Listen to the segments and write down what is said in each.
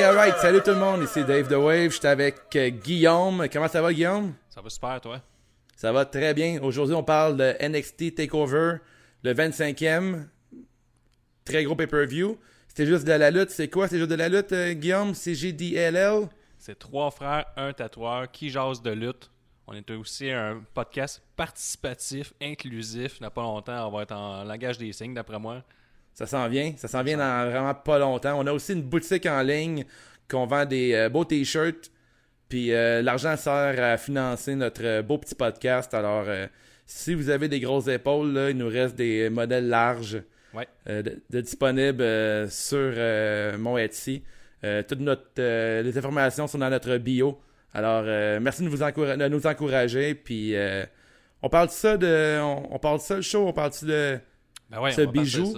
Ok, alright. Salut tout le monde. Ici Dave The Wave. J'étais avec euh, Guillaume. Comment ça va, Guillaume? Ça va super, toi? Ça va très bien. Aujourd'hui, on parle de NXT TakeOver, le 25e. Très gros pay-per-view. C'était juste de la lutte. C'est quoi, c'est juste de la lutte, euh, Guillaume? C'est GDLL? C'est trois frères, un tatoueur qui jasent de lutte. On est aussi un podcast participatif, inclusif. Il n'y a pas longtemps, on va être en langage des signes, d'après moi. Ça s'en vient. Ça s'en vient dans vraiment pas longtemps. On a aussi une boutique en ligne qu'on vend des euh, beaux t-shirts. Puis euh, l'argent sert à financer notre euh, beau petit podcast. Alors, euh, si vous avez des grosses épaules, là, il nous reste des modèles larges Ouais. de, de disponibles sur mon Etsy. Toutes notre, les informations sont dans notre bio. Alors, merci de, vous encoura- de nous encourager. Puis, on parle de ça, de, on, on parle de ça le show, on parle de Ben ouais, Ce bijou?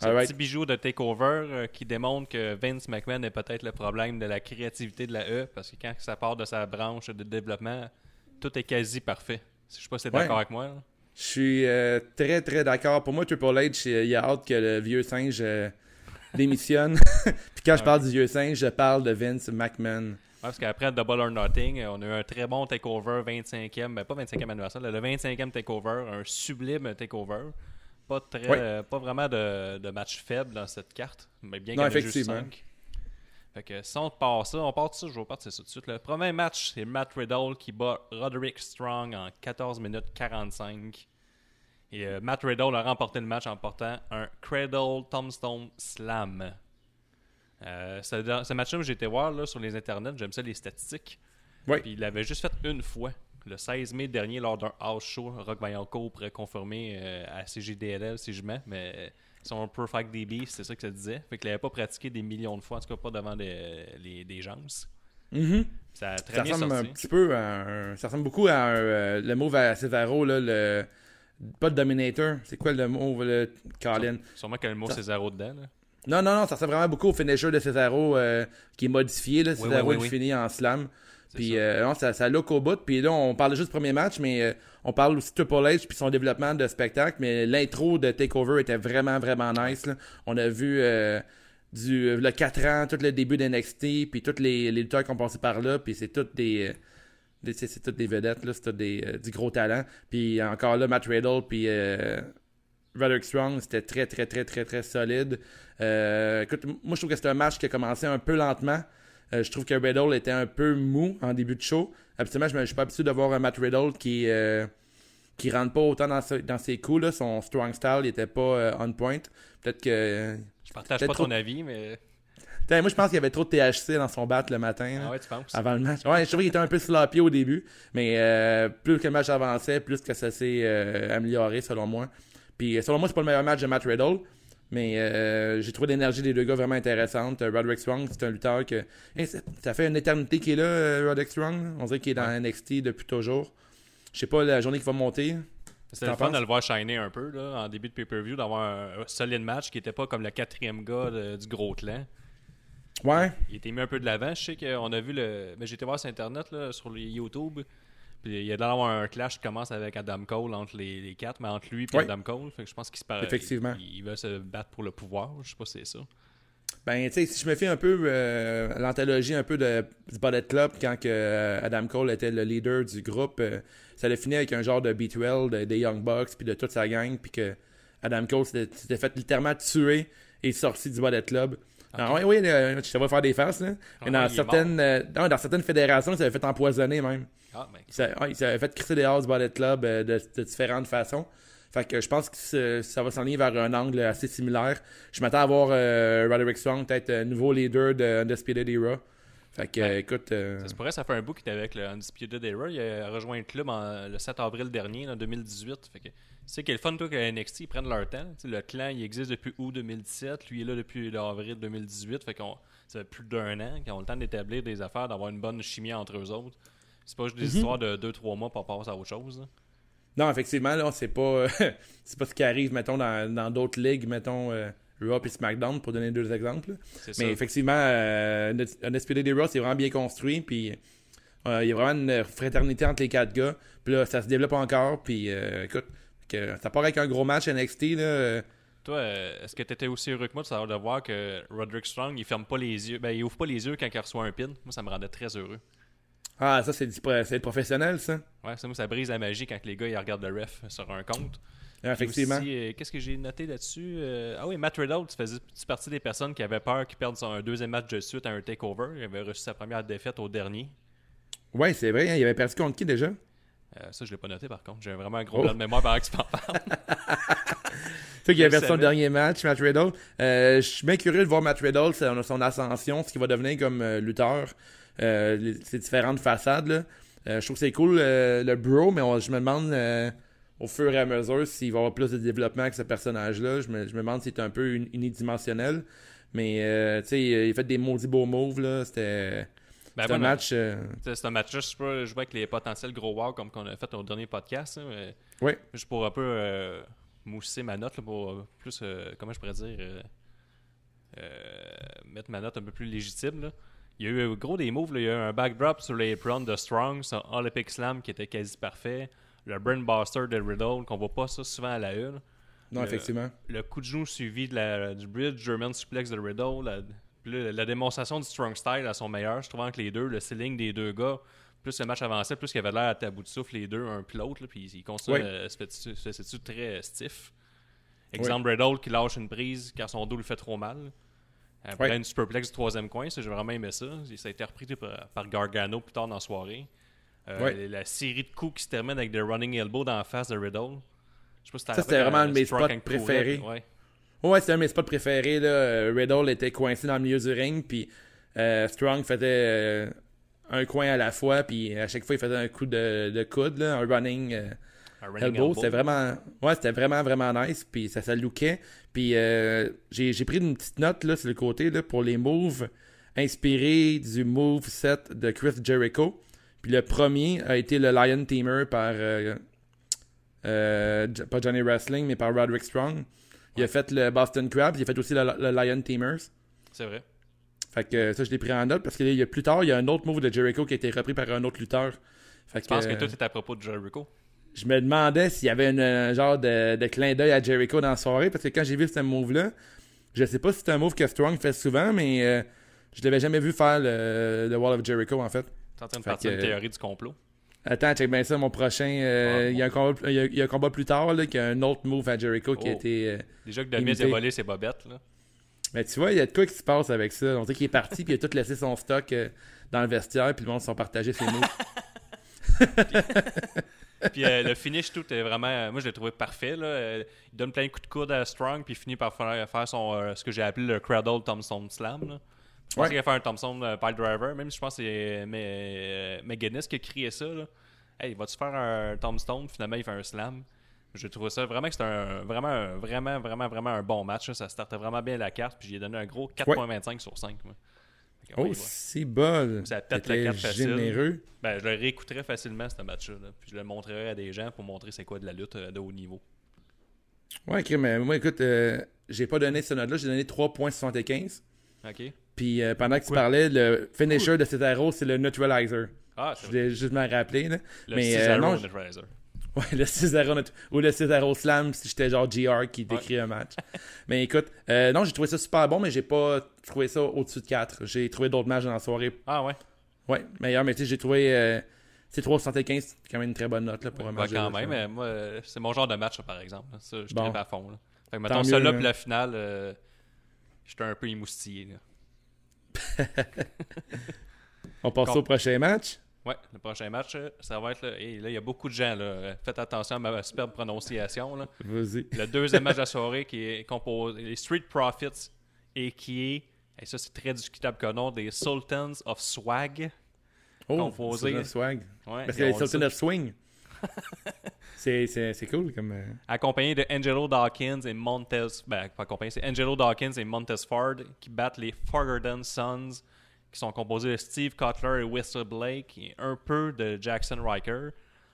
Ça. Ce Alright. petit bijou de TakeOver euh, qui démontre que Vince McMahon est peut-être le problème de la créativité de la E parce que quand ça part de sa branche de développement, tout est quasi parfait. Je sais pas si t'es Ouais. d'accord avec moi. là. Je suis euh, très très d'accord. Pour moi, Triple H, il a hâte que le vieux singe euh, démissionne. Puis quand je parle du vieux singe, je parle de Vince McMahon. Ouais, parce qu'après Double or Nothing, on a eu un très bon takeover 25e, ben pas 25e anniversaire, le 25e takeover, un sublime takeover. Pas très euh, pas vraiment de, de match faible dans cette carte, mais bien qu'il y en juste effectivement. 5. Fait que si on part ça, on part de ça, je vais partir ça tout de suite. Le premier match, c'est Matt Riddle qui bat Roderick Strong en 14 minutes 45. Et euh, Matt Riddle a remporté le match en portant un Cradle Tombstone Slam. Euh, ce match-là, j'ai été voir là, sur les internets, j'aime ça les statistiques. Oui. Puis il l'avait juste fait une fois, le 16 mai dernier, lors d'un house show. Rock Vaillancourt pourrait confirmer euh, à CGDLL si je mens, mais euh, son Perfect DB, c'est ça que ça disait. Fait qu'il l'avait pas pratiqué des millions de fois, en tout cas pas devant des, les- des gens. Mhm. Ça a très Ça bien ressemble un petit peu à un- Ça ressemble beaucoup à un, euh, le move à Cesaro, là, le. Pas de Dominator. C'est quoi le le Colin? Sûrement que le mot Ça- c'est zéro dedans. Là. Non, non, non, ça ressemble vraiment beaucoup au finisher de Cesaro euh, qui est modifié. Là. Cesaro oui, il oui, finit en slam. Puis ça. euh, non, ça, ça look au bout. Puis là, on parle juste du premier match, mais euh, on parle aussi de Triple H puis son développement de spectacle. Mais l'intro de Takeover était vraiment, vraiment nice. là. On a vu euh, du le 4 ans, tout le début d'NXT, puis tous les, les lutteurs qui ont passé par là. Puis c'est toutes des... des- c'est toutes des vedettes, là, c'est tout des, du gros talent. Puis encore là, Matt Riddle, puis Roderick Strong, c'était très, très, très, très, très solide. Écoute, moi, je trouve que c'est un match qui a commencé un peu lentement. Euh, je trouve que Riddle était un peu mou en début de show. Habituellement, je ne suis pas habitué de voir un Matt Riddle qui euh, qui rentre pas autant dans, ce- dans ses coups. Là. Son strong style n'était pas euh, on point. Peut-être que. Je partage pas trop- ton avis, mais. Moi, je pense qu'il y avait trop de THC dans son bat le matin. Ah ouais, tu penses? Avant le match. Ouais, je trouvais qu'il était un peu sloppy au début. Mais euh, plus que le match avançait, plus que ça s'est euh, amélioré, selon moi. Puis euh, selon moi, c'est pas le meilleur match de Matt Riddle. Mais euh, j'ai trouvé l'énergie des deux gars vraiment intéressante. Euh, Roderick Strong, c'est un lutteur que. Hey, ça, fait une éternité qu'il est là, euh, Roderick Strong. On dirait qu'il est dans NXT depuis toujours. Je sais pas la journée qu'il va monter. C'était le fun de le voir shiner un peu là, en début de pay-per-view, d'avoir un, un solide match qui était pas comme le quatrième gars de- du gros clan. Ouais. Il était mis un peu de l'avant. Je sais qu'on a vu le. Mais j'étais voir sur Internet, là, sur YouTube. Puis il y a d'avoir un clash qui commence avec Adam Cole entre les, les quatre, mais entre lui et. Adam Cole. Fait que je pense qu'il se parle. Effectivement. Il, il va se battre pour le pouvoir. Je sais pas si c'est ça. Ben, tu sais, si je me fie un peu euh, l'anthologie un peu de, du Bullet Club, quand que, euh, Adam Cole était le leader du groupe, euh, ça a fini avec un genre de B12 de- des Young Bucks, puis de toute sa gang, puis que Adam Cole s'était fait littéralement tuer et sorti du Bullet Club. Ah, oui, oui, je te vois faire des faces, là. Ah Mais dans, certaines, dans certaines fédérations, il s'avait fait empoisonner même. Ah, ben. Il s'avait ouais, il s'avait fait crisser dehors du Bullet Club euh, de, de différentes façons. Fait que je pense que ça va s'enligner vers un angle assez similaire. Je m'attends à voir euh, Roderick Strong peut-être euh, nouveau leader de Undisputed Era. Fait que, Ouais. euh, écoute... euh, Ça se pourrait, ça fait un bout qu'il était avec le Undisputed Era. Il a rejoint le club en- le 7 avril dernier, en 2018. Fait que c'est qu'il est le fun, toi, que NXT ils prennent leur temps. Le clan, il existe depuis août 2017. Lui, il est là depuis avril 2018. Fait qu'on ça fait plus d'un an qu'ils ont le temps d'établir des affaires, d'avoir une bonne chimie entre eux autres. C'est pas juste des Mhm. histoires de 2-3 mois pour passer à autre chose. là. Non, effectivement, là, c'est pas, c'est pas ce qui arrive, mettons, dans dans d'autres ligues, mettons, euh, Raw et SmackDown, pour donner deux exemples. C'est ça. Mais effectivement, euh, Undisputed Era, c'est vraiment bien construit, puis euh, il y a vraiment une fraternité entre les quatre gars. Puis là, ça se développe encore, puis euh, écoute, que, ça part avec un gros match NXT, là, euh, Toi, euh, est-ce que tu étais aussi heureux que moi de savoir de voir que Roderick Strong, il ferme pas les yeux, ben il ouvre pas les yeux quand il reçoit un pin? Moi, ça me rendait très heureux. Ah, ça, c'est le professionnel, ça. Ouais, ça, moi, ça brise la magie quand les gars ils regardent le ref sur un compte. Ah, Effectivement. Euh, Qu'est-ce que j'ai noté là-dessus? Euh, Ah oui, Matt Riddle, tu faisais partie des personnes qui avaient peur qu'il perde son un deuxième match de suite à un takeover. Il avait reçu sa première défaite au dernier. Ouais, c'est vrai. hein, il avait perdu contre qui déjà? Euh, ça, je l'ai pas noté par contre. J'ai vraiment un gros Oh. blanc de mémoire par que tu m'en parles. Tu sais qu'il Je a perdu son dernier match, Matt Riddle. Je suis bien curieux de voir Matt Riddle, son, son ascension, ce qu'il va devenir comme lutteur. Euh, ses différentes façades. Là. Euh, je trouve que c'est cool euh, le bro, mais on- je me demande au fur et à mesure s'il va y avoir plus de développement avec ce personnage-là. Je me, je me demande s'il est un peu uni- unidimensionnel. Mais tu sais, il a fait des maudits beaux moves. là. C'était Ben, c'était un match. euh, C'est c'est un match juste pour jouer avec les potentiels gros wow comme qu'on a fait au dernier podcast. hein, mais Ouais. Juste pour un peu euh, mousser ma note, là, pour plus, euh, comment je pourrais dire, mettre ma note un peu plus légitime. là. Il y a eu euh, gros des moves. là. Il y a eu un backdrop sur les apron de Strong, son Olympic Slam qui était quasi parfait. Le Brainbuster de Riddle, qu'on voit pas ça souvent à la une. Non, Le- effectivement. Le coup de genou suivi de la, du bridge German suplex de Riddle. La, la démonstration du strong style à son meilleur. Je trouvais entre les deux, le ceiling des deux gars, plus le match avançait, plus il avait l'air à bout de souffle les deux, un puis l'autre. Puis il continue Oui. à se fait- se fait- se fait très euh, stiff. Exemple, Riddle qui lâche une prise quand son dos lui fait trop mal. Après Oui. une superplex du troisième coin, j'ai vraiment aimé ça. Ça a été repris par, par Gargano plus tard dans la soirée. Euh. La série de coups qui se termine avec des running elbow dans la face de Riddle. Je sais pas si Ça, c'était vraiment euh, un de mes spots préférés. Ouais. Ouais, c'était un de mes spots préférés. Là. Euh, Riddle était coincé dans le milieu du ring, puis euh, Strong faisait euh, un coin à la fois, puis à chaque fois, il faisait un coup de, de coude, là, un running, elbow. C'était vraiment, ouais, c'était vraiment, vraiment nice, puis ça, ça lookait. Puis euh, j'ai j'ai pris une petite note là, sur le côté là, pour les moves inspirés du move set de Chris Jericho. Puis le premier a été le Lion Teamer par, euh, euh, pas Johnny Wrestling, mais par Roderick Strong. Il a fait le Boston Crab, il a fait aussi le, le Lion Teamers. C'est vrai. Fait que ça, je l'ai pris en note parce que y a plus tard, il y a un autre move de Jericho qui a été repris par un autre lutteur. Fait Je pense que euh, tout est à propos de Jericho? Je me demandais s'il y avait une- un genre de, de clin d'œil à Jericho dans la soirée parce que quand j'ai vu ce move-là, je sais pas si c'est un move que Strong fait souvent, mais euh, je l'avais jamais vu faire le, le Wall of Jericho en fait. T'es en train de partir une théorie du complot. Attends, check bien ça, mon prochain. euh, Ah, il, y a un combat, il, y a, il y a un combat plus tard là, qui a un autre move à Jericho qui a Oh. été. euh, Déjà que Demis Imité. a volé ses bobettes, là. Mais tu vois, il y a de quoi qui se passe avec ça. On sait qu'il est parti puis il a tout laissé son stock euh, dans le vestiaire puis le monde se sont partagés ses moves. Puis euh, le finish, tout est vraiment. euh, moi, je l'ai trouvé parfait. Là. Euh, il donne plein de coups de coude à Strong, puis il finit par faire, faire son, euh, ce que j'ai appelé le Cradle Thompson Slam. Là. Je Ouais. qu'il allait faire un Thompson euh, Pile Driver, même si je pense que c'est McGuinness qui a crié ça. Là. Hey, vas-tu faire un Tombstone? Finalement, il fait un slam. J'ai trouvé ça vraiment que c'était un, vraiment, un- vraiment, vraiment, vraiment un bon match. là. Ça startait vraiment bien la carte, puis j'ai donné un gros 4.25 sur 5. moi. Oh, c'est bol. Ça pète la carte facile. généreux. Ben, je le réécouterais facilement, ce match-là. là. Puis je le montrerais à des gens pour montrer c'est quoi de la lutte euh, de haut niveau. Ouais, ok, mais moi, écoute, euh, j'ai pas donné ce note-là, j'ai donné 3.75. OK? Puis euh, pendant que tu parlais, le finisher de Cesaro, c'est le neutralizer. Ah, Je c'est voulais juste me rappeler. Là. le mais, euh, Cesaro non, je- Neutralizer. Ouais, le Cesaro neut- ou le Cesaro Slam si j'étais genre GR qui décrit un match. mais écoute, euh, non, j'ai trouvé ça super bon, mais j'ai pas trouvé ça au-dessus de 4. J'ai trouvé d'autres matchs dans la soirée. Ah ouais? Ouais, meilleur, mais tu sais, j'ai trouvé. Euh, c'est 3,75, c'est quand même une très bonne note là, pour un Ben, match. de quand même, mais moi, euh, c'est mon genre de match, par exemple. Ça, je Bon. à fond. Là. Fait que, mettons, mieux, ça là, hein. puis la finale, euh, j'étais un peu émoustillé. On passe au prochain match. Ouais, le prochain match, euh, ça va être. Là, et là, il y a beaucoup de gens. Là. Euh, Faites attention à ma superbe prononciation. Vas-y. Le deuxième match de la soirée qui est composé les Street Profits et qui est, et ça c'est très discutable comme nom, des Sultans of Swag. Oh, Composé. Sultan of Swag. Ouais, Parce que les on dit Sultan ça. of Swing. c'est, c'est, c'est cool comme. euh, Accompagné de Angelo Dawkins et Montez. Ben, pas accompagné, c'est Angelo Dawkins et Montez Ford qui battent les Fogarden Sons, qui sont composés de Steve Cutler et Whistler Blake, et un peu de Jackson Riker.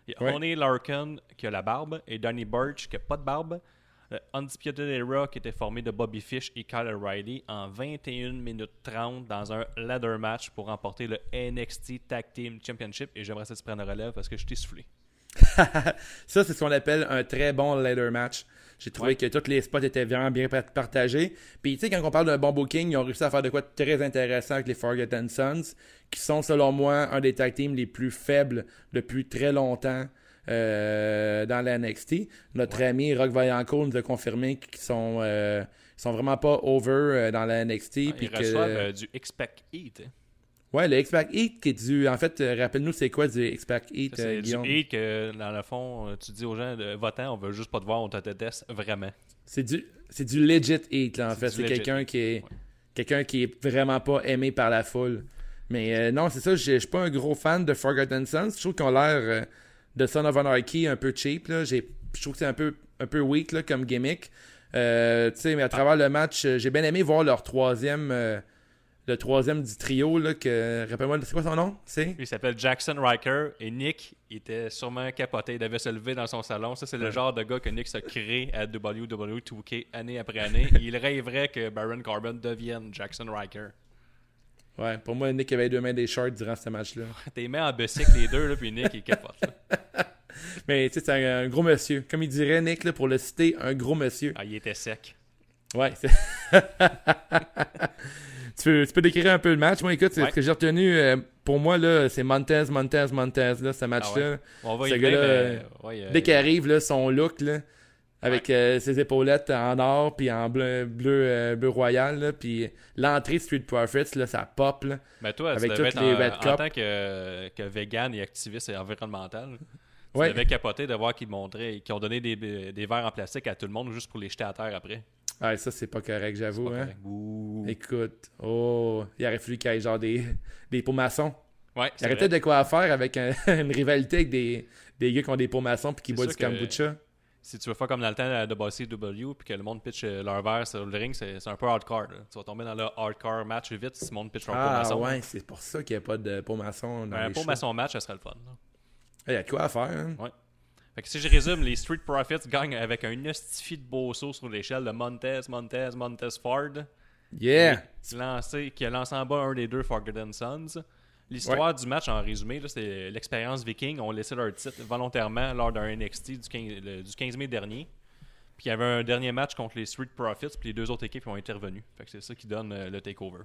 Il y a. Oney Larkin qui a la barbe et Donny Birch qui a pas de barbe. Le Undisputed Era qui était formé de Bobby Fish et Kyle O'Reilly en 21 minutes 30 dans un ladder match pour remporter le NXT Tag Team Championship. Et j'aimerais que tu prennes le relève parce que je t'ai soufflé. ça, c'est ce qu'on appelle un très bon ladder match. J'ai trouvé que tous les spots étaient vraiment bien partagés. Puis, tu sais, quand on parle d'un bon booking, ils ont réussi à faire de quoi de très intéressant avec les Forgotten Sons, qui sont, selon moi, un des tag teams les plus faibles depuis très longtemps euh, dans la NXT. Notre ami Rock Vaillancourt nous a confirmé qu'ils sont, euh, sont vraiment pas over euh, dans la NXT. ils reçoivent du Expect Eat. Hein. Ouais, le X-Pac Heat qui est du. En fait, euh, rappelle-nous, c'est quoi du X-Pac Heat, C'est du Heat que, dans le fond, euh, tu dis aux gens, votant, on veut juste pas te voir, on te déteste vraiment. C'est du, c'est du legit Heat, là, en fait. C'est quelqu'un qui est. Quelqu'un qui est vraiment pas aimé par la foule. Mais euh, non, c'est ça, je suis pas un gros fan de Forgotten Sons. Je trouve qu'ils ont l'air de Son of Anarchy un peu cheap. Là. Je trouve que c'est un peu, un peu weak là, comme gimmick. Euh, mais à travers le match, j'ai bien aimé voir leur troisième le troisième du trio, là, que, rappelle-moi, c'est quoi son nom? C'est? Il s'appelle Jackson Riker et Nick était sûrement capoté. Il devait se lever dans son salon. Ça, c'est le genre de gars que Nick se crée à WWE 2K année après année. il rêverait que Baron Corbin devienne Jackson Riker. Ouais, pour moi, Nick avait deux mains des shorts durant ce match-là. T'es mains en bicycle les deux, là, puis Nick, il capote. Mais tu sais, c'est un, gros monsieur. Comme il dirait Nick, là, pour le citer, un gros monsieur. Ah, il était sec. Ouais, c'est. tu, peux, décrire un peu le match. Moi, écoute, ce que j'ai retenu, euh, pour moi, là, c'est Montez, Montez, Montez, là, ce match-là. Ah On va y gars-là, euh, dès qu'il arrive, là, son look, là, avec euh, ses épaulettes en or, puis en bleu, bleu, bleu royal, puis l'entrée Street Profits, là, ça pop, là, Mais toi, avec toutes les en, Red en tant que, que vegan et activiste et environnemental, tu devais capoter de voir qu'ils montraient, qu'ils ont donné des, des verres en plastique à tout le monde juste pour les jeter à terre après. Ah, ça, c'est pas correct, j'avoue. Hein? Écoute, oh, il aurait fallu qu'il y ait genre des, des pots maçons. Ouais, il aurait peut-être de quoi faire avec une rivalité avec des, des gars qui ont des pots maçons puis qui boivent du kombucha. Si tu veux faire comme dans le temps de Bossy W puis que le monde pitch euh, leur verre sur le ring, c'est un peu hardcore. Tu vas tomber dans le hardcore match vite si le monde pitch leur ah, pot maçon. Ah ouais, c'est pour ça qu'il n'y a pas de pot maçon dans Un pot maçon match, ça serait le fun. Il y a de quoi faire. Hein? Ouais. Fait que si je résume, les Street Profits gagnent avec un estifi de beau saut sur l'échelle de Montez, Montez, Montez Ford. Yeah! Qui, lancé, qui a lancé en bas un des deux Forgotten Sons. L'histoire du match, en résumé, c'est l'expérience viking ont laissé leur titre volontairement lors d'un NXT du 15, du 15 mai dernier. Puis il y avait un dernier match contre les Street Profits, puis les deux autres équipes ont intervenu. Fait que c'est ça qui donne euh, le takeover.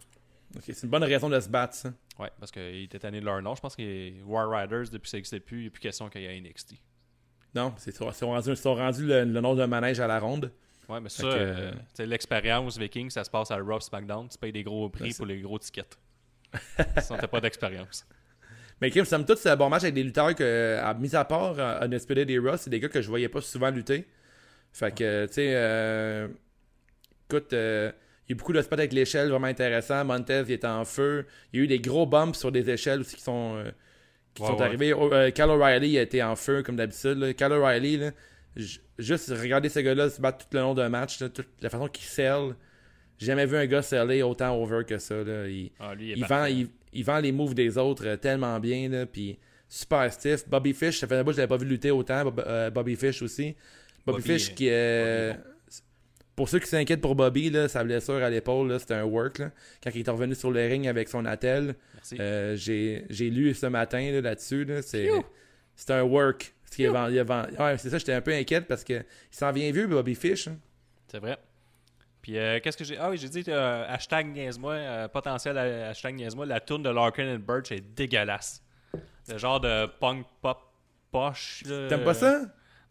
Ok, c'est une bonne raison de se battre, ça. Ouais, parce qu'ils étaient tannés de leur nom. Je pense que War Riders, depuis que ça n'existait plus, il n'y a plus question qu'il y ait NXT. Non, c'est ils sont rendus, sont rendus le, nom d'un manège à la ronde. Ouais, mais ça, euh, l'expérience Viking, ça se passe à Raw SmackDown. Tu payes des gros prix pour les gros tickets. ça t'as pas d'expérience. Mais Kim, ça me tout, c'est un bon match avec des lutteurs que, à, mis à part euh, Unexpected Era, c'est des gars que je voyais pas souvent lutter. Fait que, tu sais, euh, écoute, euh, il y a beaucoup de spots avec l'échelle vraiment intéressant. Montez, il était en feu. Il y a eu des gros bumps sur des échelles aussi qui sont qui sont arrivés. Oh, euh, Cal O'Reilly a été en feu, comme d'habitude. Cal O'Reilly, juste regarder ce gars-là se battre tout le long d'un match, toute la façon qu'il sell. J'ai jamais vu un gars seller autant over que ça. Il, ah, vend, il, vend, les moves des autres euh, tellement bien. Là, puis super stiff. Bobby Fish, ça fait un bout que je l'avais pas vu lutter autant. Euh, Bobby Fish aussi. Bobby, Fish qui est. Pour ceux qui s'inquiètent pour Bobby, là, sa blessure à l'épaule, c'était un work. Quand il est revenu sur le ring avec son attel, euh, j'ai lu ce matin là-dessus. Là, c'est un work. c'est ça, j'étais un peu inquiète parce qu'il s'en vient vieux, Bobby Fish. Hein. C'est vrai. Puis euh, qu'est-ce que j'ai. Ah oui, j'ai dit euh, hashtag niaise-moi, potentiel hashtag niaise-moi, la tourne de Larkin and Birch est dégueulasse. Le genre de punk pop poche. T'aimes pas ça?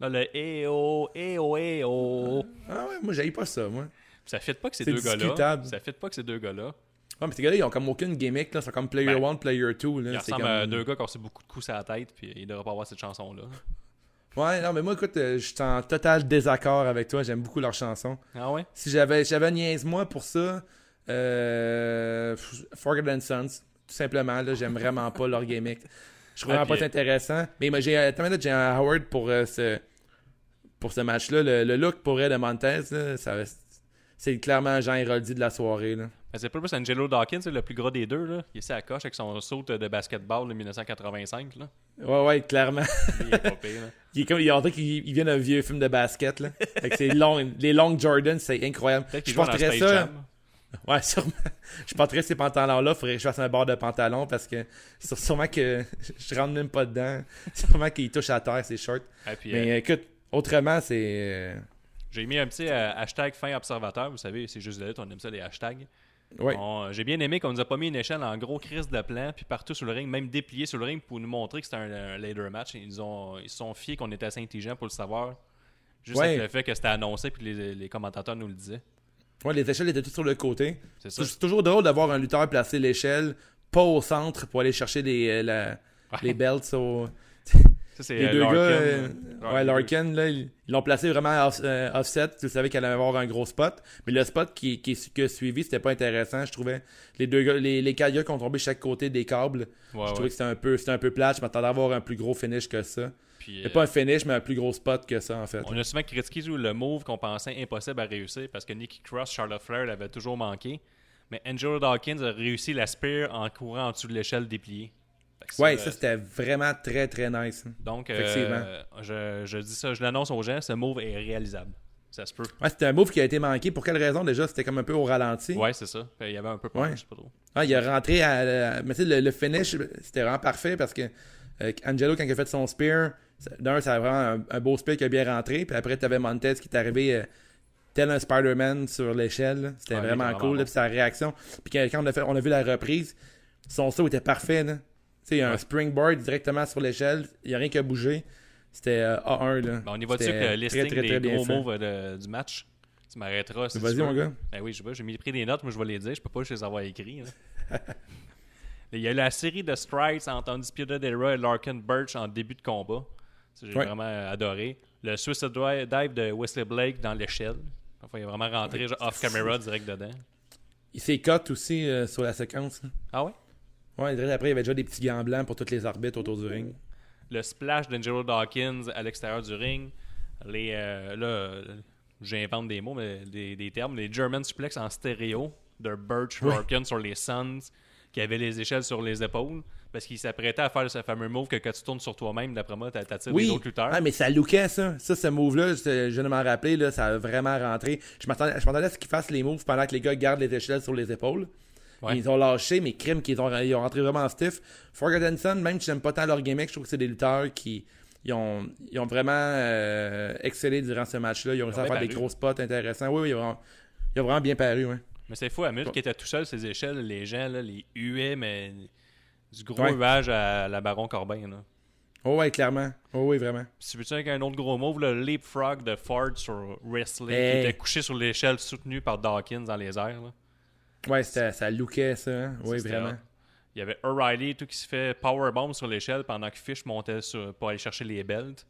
Le EO, EO, EO. Ah ouais, moi j'aille pas ça, moi. Ça fait pas que ces deux gars-là. Ça fait pas que ces deux gars-là. Ouais, mais ces gars-là, ils ont comme aucune gimmick, là. C'est comme Player 1, ben, Player 2. Là. Ils ressemblent à deux gars qui ont reçu beaucoup de coups à la tête, puis ils devraient pas avoir cette chanson-là. Ouais, non, mais moi, écoute, euh, je suis en total désaccord avec toi. J'aime beaucoup leur chanson. Ah ouais? Si j'avais, j'avais niaise-moi pour ça, euh, Forgotten Sons, tout simplement, là, j'aime vraiment pas leur gimmick. Je trouve vraiment pas intéressant. Mais j'ai, euh, j'ai un Howard pour euh, ce pour ce match-là. Le, look pourrait de Montez, c'est clairement Jean Héroldi de la soirée. Là. C'est pas plus Angelo Dawkins, le plus gros des deux. Là. Il est à la coche avec son saut de basketball de 1985. Là. Ouais, ouais, clairement. il est pas pire, là. il est comme, il, qu'il vient d'un vieux film de basket. Là. avec ses longs, les longs Jordans, c'est incroyable. Je porterais ça. Ouais, sûrement. Je porterais ces pantalons-là, faudrait que je fasse un bord de pantalon parce que sûrement que je rentre même pas dedans. Sûrement qu'il touche à terre, ces shorts. Puis, Mais euh, écoute, autrement, c'est. euh, j'ai mis un petit euh, hashtag fin observateur. Vous savez, c'est juste de lutte, on aime ça, les hashtags. Ouais. On- J'ai bien aimé qu'on nous a pas mis une échelle en gros crise de plan, puis partout sur le ring, même déplié sur le ring pour nous montrer que c'était un, un later match. Ils ont ils sont fiés qu'on était assez intelligent pour le savoir. Juste Ouais. avec le fait que c'était annoncé puis les, les commentateurs nous le disaient. Ouais, les échelles étaient toutes sur le côté. C'est ça. C'est toujours drôle d'avoir un lutteur placer l'échelle, pas au centre pour aller chercher euh, la- Ouais. les belts au. Ça, c'est Les euh, deux Larkin, gars, euh, euh, ouais, Larkin, là, ils l'ont placé vraiment off- euh, offset. Tu savais qu'elle allait avoir un gros spot. Mais le spot qui, qui, qui a suivi, c'était pas intéressant. Je trouvais les deux gars, les, les quatre gars qui ont tombé chaque côté des câbles. Ouais, je trouvais que c'était un peu, c'était un peu plate. Je m'attendais à avoir un plus gros finish que ça. Puis, euh, pas un finish, mais un plus gros spot que ça, en fait. On a souvent critiqué le move qu'on pensait impossible à réussir parce que Nikki Cross, Charlotte Flair l'avait toujours manqué. Mais Angelo Dawkins a réussi la spear en courant en dessous de l'échelle dépliée. Ouais, euh, ça, c'était vraiment très, très nice. Donc, Effectivement. euh, je, je dis ça, je l'annonce aux gens, ce move est réalisable. Ça se peut. Ouais, c'était un move qui a été manqué. Pour quelle raison, déjà? C'était comme un peu au ralenti. Ouais, c'est ça. Il y avait un peu peur, Ouais. je sais pas trop. Ah, il est rentré à. à- mais tu sais, le, le finish, c'était vraiment parfait parce que euh, Angelo, quand il a fait son spear, d'un, ça a vraiment un, un beau spear qui a bien rentré. Puis après, tu avais Montez qui est arrivé euh, tel un Spider-Man sur l'échelle. C'était Ouais, vraiment cool. là, puis sa réaction. Puis quand, quand on, a fait, on a vu la reprise, son saut était parfait. là. Tu sais, il y a un springboard directement sur l'échelle. Il n'y a rien qui a bougé. C'était euh, A1. Là. Ben, on y va dessus C'était avec le listing très, très, des gros moves euh, de- du match? Tu m'arrêteras si Vas-y, mon gars. Ben oui, je vais. J'ai mis pris des notes, moi je vais les dire. Je peux pas les avoir écrits. Il y a la série de strides entre Undisputed Era et Larkin Birch en début de combat. J'ai Ouais. vraiment euh, adoré. Le Suicide Dive de Wesley Blake dans l'échelle. Enfin, il est vraiment rentré genre, off camera direct dedans. Il s'est cut aussi euh, sur la séquence. Ah ouais? Ouais, direct après, il y avait déjà des petits gants blancs pour toutes les arbitres autour du ring. Le splash d'Angelo Dawkins à l'extérieur du ring. Les, euh, là, j'invente des mots, mais des, des termes. Les German suplex en stéréo de Birch. Larkin sur les Suns qui avaient les échelles sur les épaules. Parce qu'il s'apprêtait à faire ce fameux move que quand tu tournes sur toi-même, d'après moi, t'a- t'attires Oui, les autres lutteurs. ah, mais ça lookait ça. Ça, ce move-là, je, de m'en rappeler, là, ça a vraiment rentré. Je m'attendais à ce qu'ils fassent les moves pendant que les gars gardent les échelles sur les épaules. Ouais. Ils ont lâché, mais crime qu'ils ont, ils ont rentré vraiment stiff. Forgotten Son, même si j'aime pas tant leur gimmick, je trouve que c'est des lutteurs qui ils ont, ils ont vraiment euh, excellé durant ce match-là. Ils ont réussi à faire des gros spots intéressants. Oui, oui, ils ont vraiment, ils ont vraiment bien paru. Ouais. Mais c'est fou, minute qui était tout seul, ces échelles, les gens, là, les huaient, mais du gros Ouais. huage à la Baron Corbin. Là. Oh, ouais, clairement. Oh, oui, vraiment. Si tu veux avec un autre gros move, le leapfrog de Ford sur Wrestling, Hey. qui était couché sur l'échelle soutenu par Dawkins dans les airs. là. Ouais, c'était- ça lookait ça. hein. Oui, Ça, vraiment. Il y avait O'Reilly tout qui se fait powerbomb sur l'échelle pendant que Fish montait sur, pour aller chercher les belts.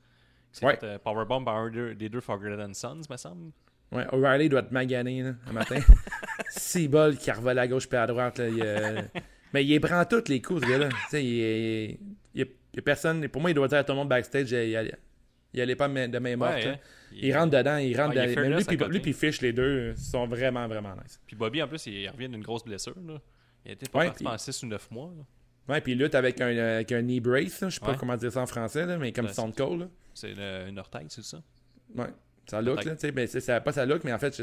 C'est Ouais. euh, powerbomb par un deux- des deux Forgotten Sons, me semble. Ouais, O'Reilly doit te maganer là, un matin. Six balles qui revole à gauche puis à droite. Là, il, euh, Mais il prend toutes les coups, ce gars-là. Il, y a, il y a personne. Pour moi, il doit dire à tout le monde backstage il il allait pas de main morte. Ouais, là. hein. Il rentre dedans, il rentre Ah, il est dans- Même lui, puis, lui puis Fish, les deux, sont vraiment, vraiment nice. Puis Bobby, en plus, il revient d'une grosse blessure. Là. Il était pas Ouais, parti pendant 6 ou 9 mois. là. Ouais, puis il lutte avec un, euh, avec un knee brace. Je sais pas Ouais. comment dire ça en français, là, mais comme Ouais, Stone Cold. C'est le- une orteil, c'est ça? Ouais. Ça look, là, tu sais, mais c'est ça, pas ça look, mais en fait,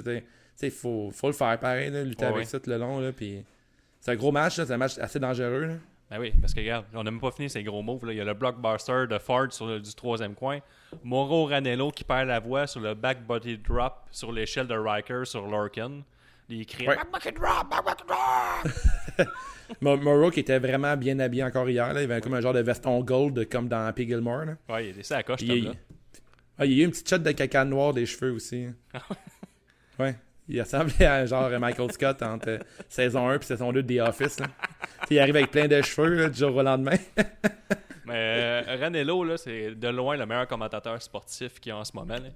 il faut, faut le faire pareil, là, lutter avec ça tout le long, là, puis c'est un gros match, c'est un match assez dangereux, là. Ben oui, parce que regarde, on n'a même pas fini ces gros moves. Là. Il y a le blockbuster de Ford sur le, du troisième coin. Moro Ranello qui perd la voix sur le back body drop sur l'échelle de Riker sur Larkin. Il crie Ouais. Back body drop, back body drop! Mo- Morrow qui était vraiment bien habillé encore hier, là, il avait comme un genre de veston gold comme dans Happy Gilmore, là. Ouais, il est laissé à la coche, il, là. ah, il y a eu une petite shot de caca noir des cheveux aussi. Ouais. Il ressemblait à genre Michael Scott entre euh, saison 1 et saison 2 de The Office. là. Il arrive avec plein de cheveux là, du jour au lendemain. Mais euh, Ranello, là, c'est de loin le meilleur commentateur sportif qu'il y a en ce moment. là.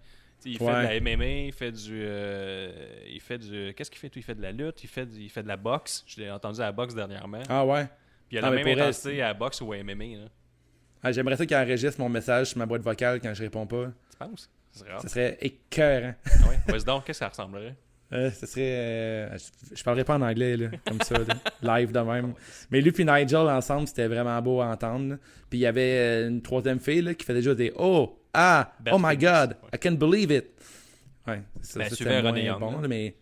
Il fait Ouais. de la MMA, il fait du. euh, il fait du. Qu'est-ce qu'il fait tout Il fait de la lutte, il fait, du- il fait de la boxe. Je l'ai entendu à la boxe dernièrement. ah ouais. Puis il a Ah, la même elle, intensité à la boxe ou à MMA. Là. Ah, J'aimerais ça qu'il enregistre mon message sur ma boîte vocale quand je réponds pas. Tu penses? Ce serait rare. Ce serait écœurant. Ah ouais? Donc, qu'est-ce que ça ressemblerait? Euh, ce serait. euh, je, je parlerai pas en anglais, là, comme ça, là, live de même. Mais lui et Nigel ensemble, c'était vraiment beau à entendre. là. Puis il y avait euh, une troisième fille là, qui faisait juste des Oh, ah, Beth oh my god, ouais. I can't believe it. Ouais, ça, Ben, c'était René moins Young, bon, là. mais.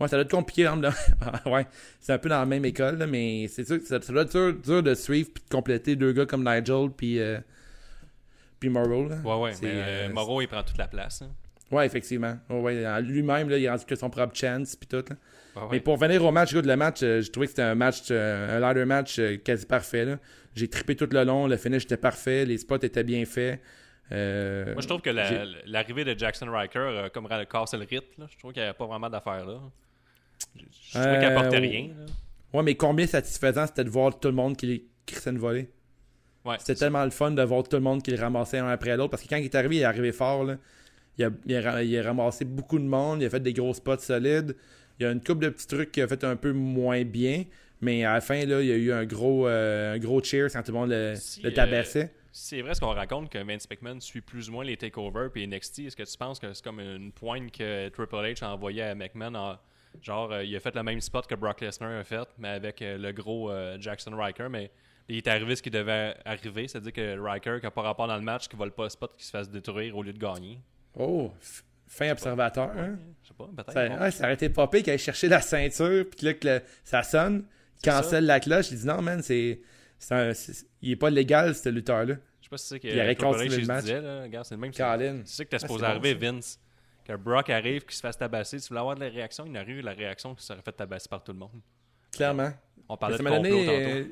Ouais, ça doit être compliqué. Hein, ouais, c'est un peu dans la même école, là, mais c'est sûr que ça, ça doit être dur, dur de suivre puis de compléter deux gars comme Nigel puis, euh, puis Morrow. Là. Ouais, ouais, mais Morrow, il prend toute la place. hein. Ouais, effectivement. Ouais, lui-même, là, il a rendu que son propre chance puis tout. là. Ouais, ouais. Mais pour venir au match, le match, euh, j'ai trouvé que c'était un match, euh, un ladder match euh, quasi parfait. là. J'ai trippé tout le long, le finish était parfait, les spots étaient bien faits. Euh, Moi, je trouve que la- l'arrivée de Jackson Riker a comme ra- cassé le rythme. là. Je trouve qu'il n'y avait pas vraiment d'affaires là. Je, je trouvais qu'elle Euh, apportait ou- rien. là. Ouais, mais combien satisfaisant c'était de voir tout le monde qui les crissait une volée. Ouais, C'était ça. tellement le fun de voir tout le monde qui le ramassait un après l'autre. Parce que quand il est arrivé, il est arrivé fort. Là. Il, a, il, a, ra- il a ramassé beaucoup de monde. Il a fait des gros spots solides. Il y a une couple de petits trucs qu'il a fait un peu moins bien. Mais à la fin, là, il y a eu un gros, euh, un gros cheers quand tout le monde le, Si, le euh, tabassait. C'est vrai ce qu'on raconte que Vince McMahon suit plus ou moins les takeovers puis NXT. Est-ce que tu penses que c'est comme une pointe que Triple H a envoyé à McMahon en- Genre, euh, il a fait le même spot que Brock Lesnar a fait, mais avec le gros Jackson Riker. Mais il est arrivé ce qui devait arriver, c'est-à-dire que Riker, qui n'a pas rapport dans le match, qui vole pas le spot, qui se fasse détruire au lieu de gagner. Oh, fin observateur. Hein? Je sais pas, peut-être. Ça, bon. ouais, ça aurait été qu'il aille chercher la ceinture. Puis là, que le- ça sonne. Cancelle la cloche. Il dit non, man, c'est. c'est un- c'est- il est pas légal, ce lutteur-là. Je sais pas si c'est que Il aurait continué le match. là, regarde, c'est le même. C'est ça que t'es Ah, supposé bon, arriver. Vince. Que Brock arrive, qu'il se fasse tabasser. Tu voulais avoir de la réaction, il arrive, la réaction qui serait fait tabasser par tout le monde. Clairement. On parlait ça de complot donné. tantôt. euh,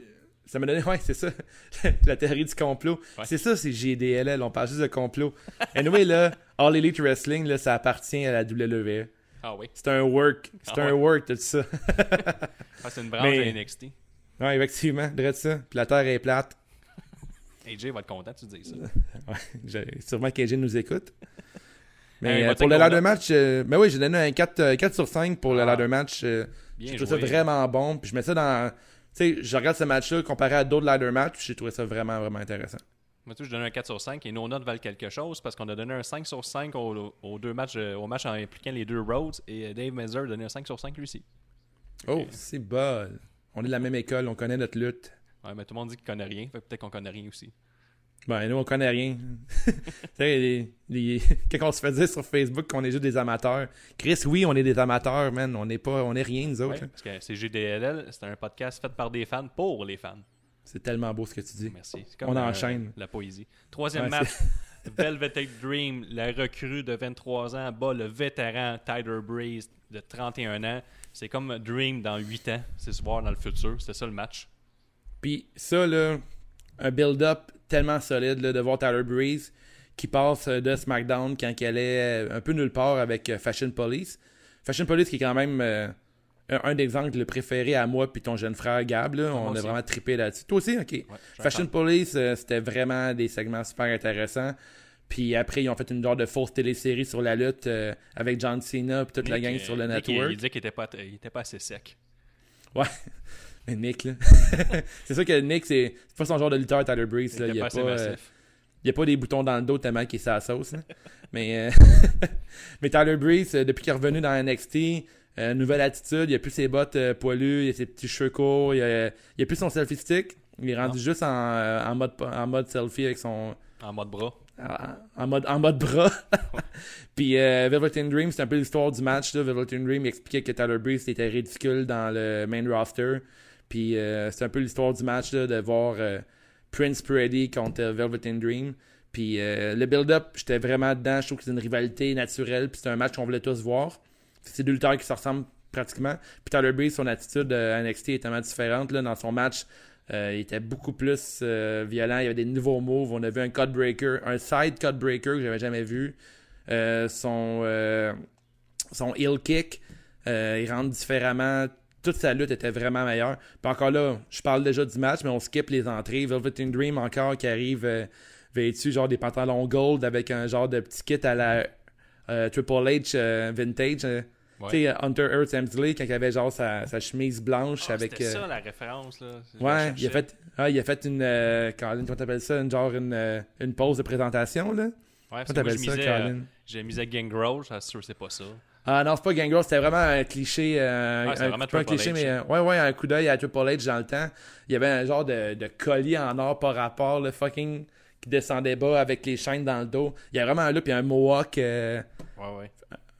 ça m'a donné. Ouais, c'est ça. la théorie du complot. Ouais. C'est ça, c'est GDLL. On parle juste de complot. Anyway, là, All Elite Wrestling, là, ça appartient à la WWE. Ah oui. C'est un work. C'est Ah un ouais. work, tout ça. Ah, c'est une branche Mais- de NXT. ouais, effectivement. Dirais ça. Puis la terre est plate. AJ va être content, tu dis ça. Ouais, sûrement qu'AJ nous écoute. Mais euh, pour le ladder match, euh, ben oui, j'ai donné un 4, euh, 4 sur 5 pour le Ah. ladder match. euh, j'ai trouvé ça vraiment bon. Puis je mets ça dans. Tu sais, je regarde ce match-là comparé à d'autres ladder matchs. J'ai trouvé ça vraiment, vraiment intéressant. Moi, tu sais, je donne un 4 sur 5 et nos notes valent quelque chose parce qu'on a donné un 5 sur 5 aux, aux deux matchs, euh, au match en impliquant les deux Rhodes et euh, Dave Mezer a donné un 5 sur 5 lui aussi. Oh, c'est bol. On est de la même école, on connaît notre lutte. Ouais, mais tout le monde dit qu'il connaît rien, peut-être qu'on connaît rien aussi. Ben, nous, on connaît rien. tu sais, les- les- quand on se fait dire sur Facebook qu'on est juste des amateurs. Chris, oui, on est des amateurs, man. On n'est pas, on est rien, nous autres. Ouais, parce que c'est GDLL, c'est un podcast fait par des fans pour les fans. C'est tellement beau ce que tu dis. Merci. On enchaîne. La poésie. Troisième Ouais, match, Velvet Dream, la recrue de 23 ans, bat le vétéran Tyler Breeze de 31 ans. C'est comme Dream dans 8 ans. C'est se voir dans le futur. C'était ça le match. Puis ça, là, un build-up tellement solide là, de voir Tyler Breeze qui passe euh, de SmackDown quand elle est euh, un peu nulle part avec euh, Fashion Police. Fashion Police qui est quand même euh, un, un des angles préférés à moi puis ton jeune frère Gab. Là, on moi a aussi. vraiment trippé là-dessus. Toi aussi? OK. Ouais, Fashion. Police, euh, c'était vraiment des segments super intéressants. Puis après, ils ont fait une genre de fausse télésérie sur la lutte euh, avec John Cena et toute la gang sur le Nick, il- network. Il, disait qu'il était pas, il était pas assez sec. Ouais. Mais Nick, là. c'est sûr que Nick, c'est pas son genre de lutteur, Tyler Breeze. Il Là. était Il y pas a euh, n'y a pas des boutons dans le dos tellement qu'il est sa sauce. mais, euh, mais Tyler Breeze, euh, depuis qu'il est revenu dans NXT, euh, nouvelle attitude, il a plus ses bottes poilues, il a ses petits cheveux courts, il a, il a plus son selfie stick. Il est rendu Non. juste en, en, mode, en mode selfie avec son. En mode bras. En, en mode, en mode bras. Puis euh, Velveteen Dream, c'est un peu l'histoire du match. Là. Velveteen Dream expliquait que Tyler Breeze était ridicule dans le main roster. Puis euh, c'est un peu l'histoire du match là, de voir euh, Prince Pretty contre euh, Velveteen Dream. Puis le build-up, j'étais vraiment dedans. Je trouve que c'est une rivalité naturelle. Puis c'est un match qu'on voulait tous voir. C'est deux lutteurs qui se ressemblent pratiquement. Puis Tyler Breeze, son attitude à NXT est tellement différente. Là, dans son match, il était beaucoup plus violent. Il y avait des nouveaux moves. On a vu un cut breaker, un side cut breaker que j'avais jamais vu. Son, son heel kick, il rentre différemment. Toute sa lutte était vraiment meilleure. Puis encore là, je parle déjà du match, mais on skip les entrées. Velveteen Dream encore qui arrive euh, vêtu genre des pantalons gold avec un genre de petit kit à la euh, Triple H euh, vintage. euh. Ouais. Tu sais, Hunter Earth Hemsley, quand il avait genre sa, sa chemise blanche Ah, avec. C'était euh, ça la référence. Là. Je Ouais, il a fait, ah, il a fait une. Euh, Colin, comment t'appelles ça? Une genre une, une pause de présentation, là Ouais, parce Comment que moi, je ça, misais, euh, Colin? J'ai mis à Gangrel, je suis sûr que c'est pas ça. Ah non, c'est pas Gangrel, c'était vraiment un cliché. euh, Ah, c'est un, vraiment pas un cliché, H, mais euh, ouais, ouais, un coup d'œil à Triple H dans le temps. Il y avait un genre de, de collier en or par rapport, le fucking, qui descendait bas avec les chaînes dans le dos. Il y a vraiment un look, puis un mohawk, euh, Ouais, ouais.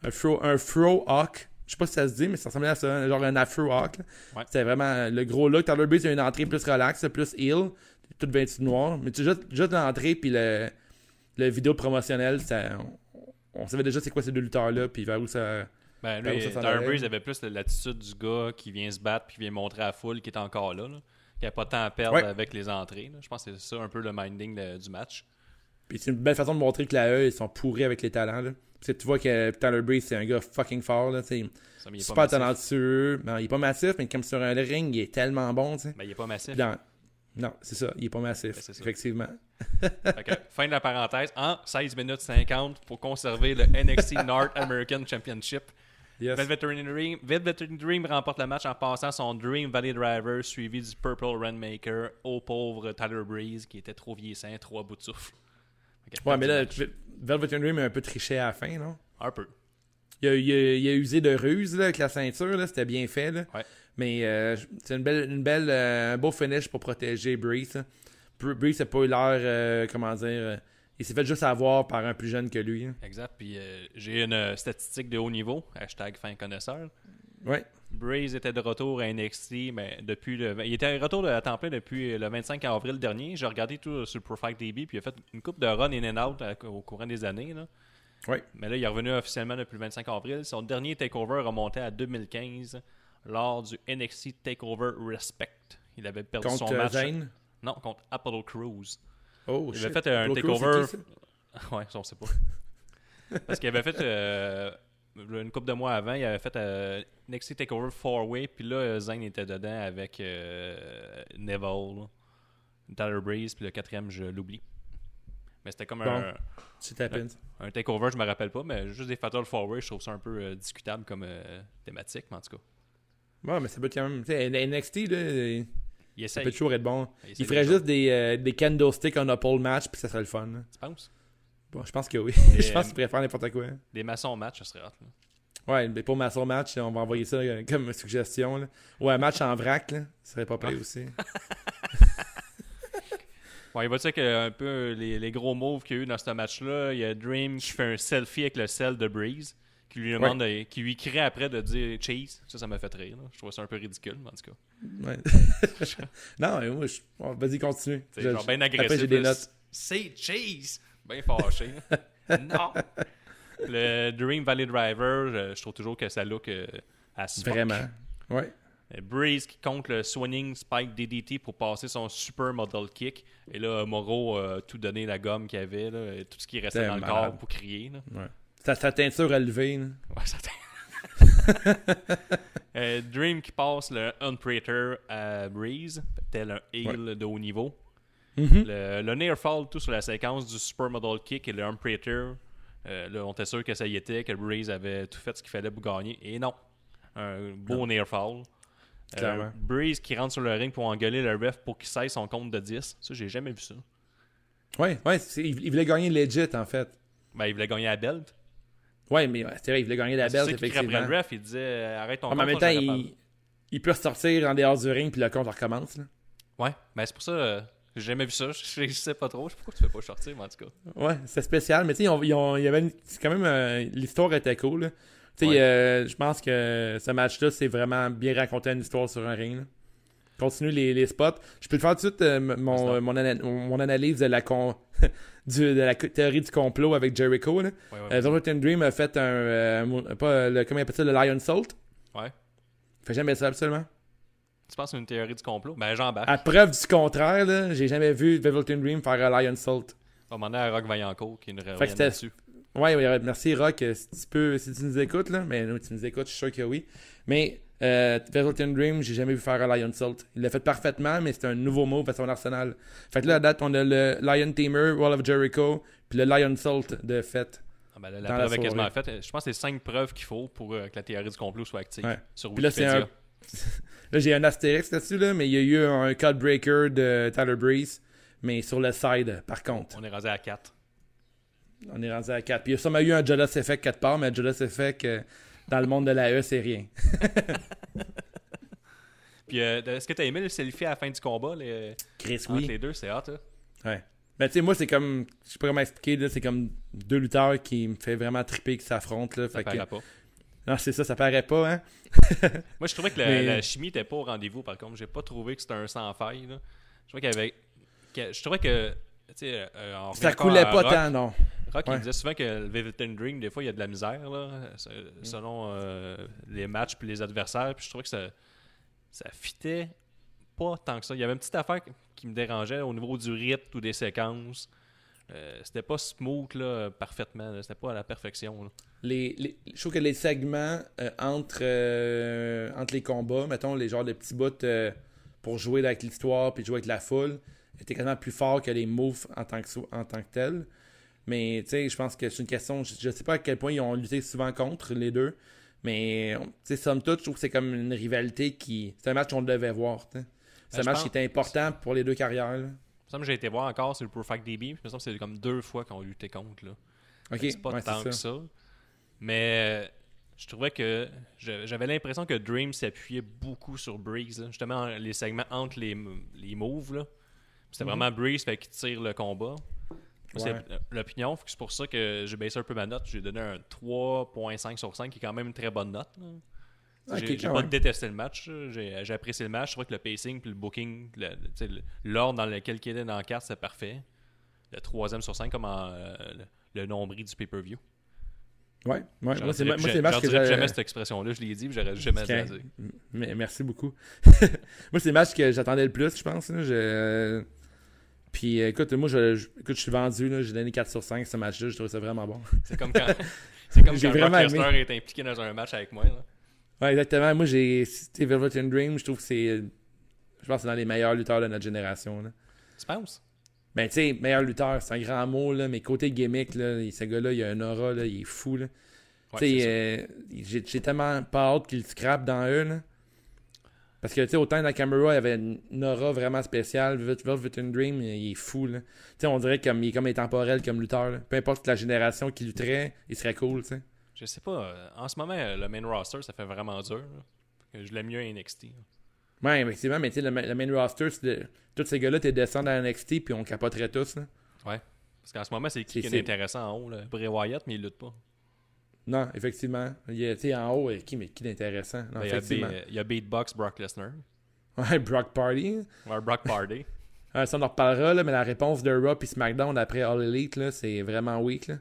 un fro, un fro hawk. Je sais pas si ça se dit, mais ça ressemblait à ça, genre un Afro Hawk. Ouais. C'était vraiment le gros look. Tyler Breeze a une entrée plus relax, plus heel, tout vêtu de noir. Mais tu juste, juste l'entrée puis le, le vidéo promotionnel, ça, on, savait déjà c'est quoi ces deux lutteurs-là, puis vers où ça. Ben, lui, allait. Breeze avait plus l'attitude du gars qui vient se battre puis qui vient montrer à la foule qui est encore là. là. Qui a pas de temps à perdre Ouais. avec les entrées. là. Je pense que c'est ça un peu le minding du match. Puis c'est une belle façon de montrer que la E, ils sont pourris avec les talents. Là. Parce que tu vois que Tyler Breeze, c'est un gars fucking fort. Là. Ça, il est super talentueux. Ben, il est pas massif, mais comme sur un ring, il est tellement bon. Ben, il est pas massif. Dans- Non, c'est ça. Il est pas massif. Ben, effectivement. Que, fin de la parenthèse. En 16 minutes 50 pour conserver le NXT North American Championship. Yes. Velvet Dream, Velvet Dream remporte le match en passant son Dream Valley Driver suivi du Purple Rainmaker au pauvre Tyler Breeze qui était trop vieillissant, trop à bout de souffle. Ouais, mais là, le match. Velvet Dream a un peu triché à la fin, non? Un peu. Il a, il a- il a usé de ruse là, avec la ceinture, c'était bien fait. Là. Ouais. Mais euh, c'est une belle, une belle, euh, un beau finish pour protéger Breeze. Br- Breeze n'a pas eu l'air, euh, comment dire, il s'est fait juste avoir par un plus jeune que lui. hein. Exact. Puis j'ai une statistique de haut niveau. Hashtag fin connaisseur. Ouais. Breeze était de retour à NXT, mais depuis le. Il était de retour à temps plein depuis le 25 avril dernier. J'ai regardé tout sur Profile DB, puis il a fait une coupe de run in and out à- au courant des années. Là. Ouais. Mais là, il est revenu officiellement depuis le 25 avril. Son dernier takeover remontait à 2015 lors du NXT Takeover Respect. Il avait perdu Contre son euh, match. Zane? Non, contre Apollo Crews. Oh, Il shit. avait fait un Apollo Crews, takeover. ouais, ça, on sait pas. Parce qu'il avait fait euh, une couple de mois avant, il avait fait euh, NXT Takeover 4-Way, puis là, euh, Zayn était dedans avec euh, Neville, Tyler Breeze, puis le quatrième, je l'oublie. Mais c'était comme un, un takeover, je me rappelle pas, mais juste des Fatal 4-Way, je trouve ça un peu euh, discutable comme euh, thématique, mais en tout cas. Ouais, mais ça peut quand même. NXT, là, il essaye. peut toujours être bon. Il ferait juste des, euh, des candlesticks a pole match, puis ça serait le fun. là. Tu penses? Bon, je pense que oui. Je pense euh, qu'il pourrait faire n'importe quoi. Des maçons match, ça serait hot. là. Ouais, mais pour ma soul match, on va envoyer ça euh, comme suggestion. Là. Ou un match en vrac, là. Ça serait pas pire aussi. Bon, il va dire que un peu les, les gros moves qu'il y a eu dans ce match-là, il y a Dream qui fait un selfie avec le sel de Breeze, qui lui demande, de- qui lui crie après de dire cheese. Ça, ça m'a fait rire. là. Je trouve ça un peu ridicule, mais en tout cas. Ouais. non, mais moi, je... bon, vas-y, continue. C'est Je- genre bien Après, agressif. j'ai des notes. C'est cheese! Bien fâché. non! Le Dream Valley Driver, je, je trouve toujours que ça look euh, à. Vraiment. Ouais. Euh, Breeze qui compte le swinging spike DDT pour passer son super model kick. Et là, Moro a tout donné la gomme qu'il avait, là, et tout ce qui restait dans le corps pour crier. là. ouais. Sa, sa teinture élevée. Là. Ouais, ça t'in- Euh, Dream qui passe le Unprater à Breeze, tel un heel de haut niveau. Mhm. Le, le near fall, tout sur la séquence du super model kick et le Unprater. Euh, là, on était sûr que ça y était, que Breeze avait tout fait ce qu'il fallait pour gagner. Et non. Un beau near fall. Euh. Breeze qui rentre sur le ring pour engueuler le ref pour qu'il cesse son compte de 10. Ça, j'ai jamais vu ça. Ouais, ouais. Il, il voulait gagner legit, en fait. Ben, il voulait gagner la belt. Ouais, mais ouais, c'est vrai, il voulait gagner la après effectivement. le ref, il disait euh, arrête ton Ouais, mais en même compte, temps, il, il peut ressortir en dehors du ring, puis le compte recommence. Là. Ouais, mais c'est pour ça, euh, j'ai jamais vu ça. Je, je sais pas trop. Je sais pas pourquoi tu fais pas sortir, mais en tout cas. Ouais, c'est spécial, mais tu sais, ils ont- il y avait une- quand même euh, l'histoire était cool. Tu sais, Ouais. euh, je pense que ce match-là, c'est vraiment bien raconter une histoire sur un ring. là. Continue les, les spots. Je peux te faire tout de suite euh, mon, euh, mon, ana- mon analyse de la, con- du- de la théorie du complot avec Jericho. Là. Ouais, ouais, Euh, Dream a fait un. pas, le, comment il appelle ça, le Lion Salt. Ouais. Il fait jamais ça, absolument. Tu penses une théorie du complot? Ben, j'embarque. À preuve du contraire, là, j'ai jamais vu Velvet Dream faire un Lion Salt. On va demander à Rock Vaillancourt qui nous que revienne c'était- là-dessus. Ouais, ouais, merci Rock, si tu peux, si tu nous écoutes là, mais non, tu nous écoutes, je suis sûr que oui. Mais euh, Velvet Dream, j'ai jamais vu faire un Lion Salt. Il l'a fait parfaitement, mais c'est un nouveau move à son arsenal. Fait que là, à date, on a le Lion Tamer, Wall of Jericho, puis le Lion Salt de fait. Ah, ben, là, la la preuve est quasiment faite. Je pense que c'est cinq preuves qu'il faut pour euh, que la théorie du complot soit active Ouais. sur Puis là, c'est Wikipédia. un- Là, j'ai un astérix là-dessus, là, mais il y a eu un code breaker de Tyler Breeze, mais sur le side, par contre. On est rendu à 4. On est rendu à 4. Puis il y a sûrement eu un Jolas Effect quelque part, mais Jolas Effect, euh, dans le monde de la E, c'est rien. Puis, euh, est-ce que t'as aimé le selfie à la fin du combat les... Chris, entre oui. les deux? C'est hot, hein? Ouais. Ben, tu sais, moi, c'est comme. Je sais pas comment expliquer, là. C'est comme deux lutteurs qui me fait vraiment triper qui s'affrontent, là. Ça Fait que, paraît pas. Non, c'est ça, ça paraît pas, hein? Moi, je trouvais que la, Mais- la chimie était pas au rendez-vous, par contre. J'ai pas trouvé que c'était un sans faille. Là. Je trouvais qu'il y avait. que- je trouvais que. Euh, Ça coulait pas Rock. tant, non. Rock, il Ouais. disait souvent que le Velvet Dream, des fois, il y a de la misère, là, se- selon euh, les matchs puis les adversaires. Puis je trouvais que ça, ça fitait pas tant que ça. Il y avait une petite affaire qui me dérangeait au niveau du rythme ou des séquences. Euh, c'était pas smooth là, parfaitement. C'était pas à la perfection. là. Les, les- je trouve que les segments euh, entre, euh, entre les combats, mettons, les genres de petits bouts pour jouer avec l'histoire puis jouer avec la foule, étaient quasiment plus forts que les moves en tant que, en tant que tels. Mais tu sais, je pense que c'est une question. Je, je sais pas à quel point ils ont lutté souvent contre les deux. Mais tu sais, somme toute, je trouve que c'est comme une rivalité qui. C'est un match qu'on devait voir. C'est Ben, un je match pense- qui était important pour les deux carrières. là. Il me semble que j'ai été voir encore sur le Perfect DB. Il me semble que c'est comme deux fois qu'on luttait contre. Là. C'est pas ouais, tant que ça. Mais je trouvais que je- j'avais l'impression que Dream s'appuyait beaucoup sur Breeze. là. Justement, les segments entre les, les moves. là. C'était Mhm. vraiment Breeze fait qu'il tire le combat. C'est Ouais. l'opinion. C'est pour ça que j'ai baissé un peu ma note. J'ai donné un 3.5 sur 5, qui est quand même une très bonne note. là. Ok, j'ai pas même. détesté le match. J'ai apprécié le match. Je trouvais que le pacing puis le booking, l'ordre dans lequel il était dans la carte, c'est parfait. Le troisième sur 5 comme en, euh, le, le nombril du pay-per-view. Ouais, ouais. Moi, c'est le match que j'ai- jamais cette expression-là, je l'ai dit, j'aurais jamais dû la Ok. dire. M- Merci beaucoup. moi, c'est le match que j'attendais le plus, je pense. Je- Puis, euh, écoute, moi, je, je- écoute, je suis vendu. là. J'ai donné 4 sur 5 ce match-là. Je trouve ça vraiment bon. C'est comme quand, c'est comme quand vraiment Lesnar est impliqué dans un match avec moi. là. Ouais, exactement. Moi, j'ai cité Velvet and Dream. Je trouve que c'est. Je pense que c'est dans les meilleurs lutteurs de notre génération. Là. Tu penses? Ben, tu sais, meilleur lutteur, c'est un grand mot, là, mais côté gimmick, là, ce gars-là, il a un aura, là, il est fou. Là. Ouais, Tu sais, euh, j'ai j'ai tellement pas hâte qu'il scrape dans eux. Là. Parce que, tu sais, autant Nakamura, il avait une aura vraiment spéciale. Velvet and Dream, il est fou. Là. Tu sais, on dirait comme, il est comme intemporel comme lutteur. là. Peu importe la génération qui lutterait, il serait cool, tu sais. Je sais pas. euh, En ce moment, euh, le main roster, ça fait vraiment dur. là. Que Je l'aime mieux à NXT. là. Ouais, effectivement, mais tu sais, le, ma- le main roster, de- tous ces gars-là, t'es descends dans NXT, puis on capoterait tous. Là. Parce qu'en ce moment, c'est qui C'est- qui est, c'est- intéressant en haut? Là? Bray Wyatt, mais il lutte pas. Non, effectivement. Il sais, en haut, euh, qui, mais qui d'intéressant? Ben, il, y a effectivement. Be- il y a Beatbox Brock Lesnar. Ouais, Brock Party. Ouais, Brock Party. Euh, ça, on en reparlera, là, mais la réponse de Raw et SmackDown après All Elite, c'est vraiment weak. Là.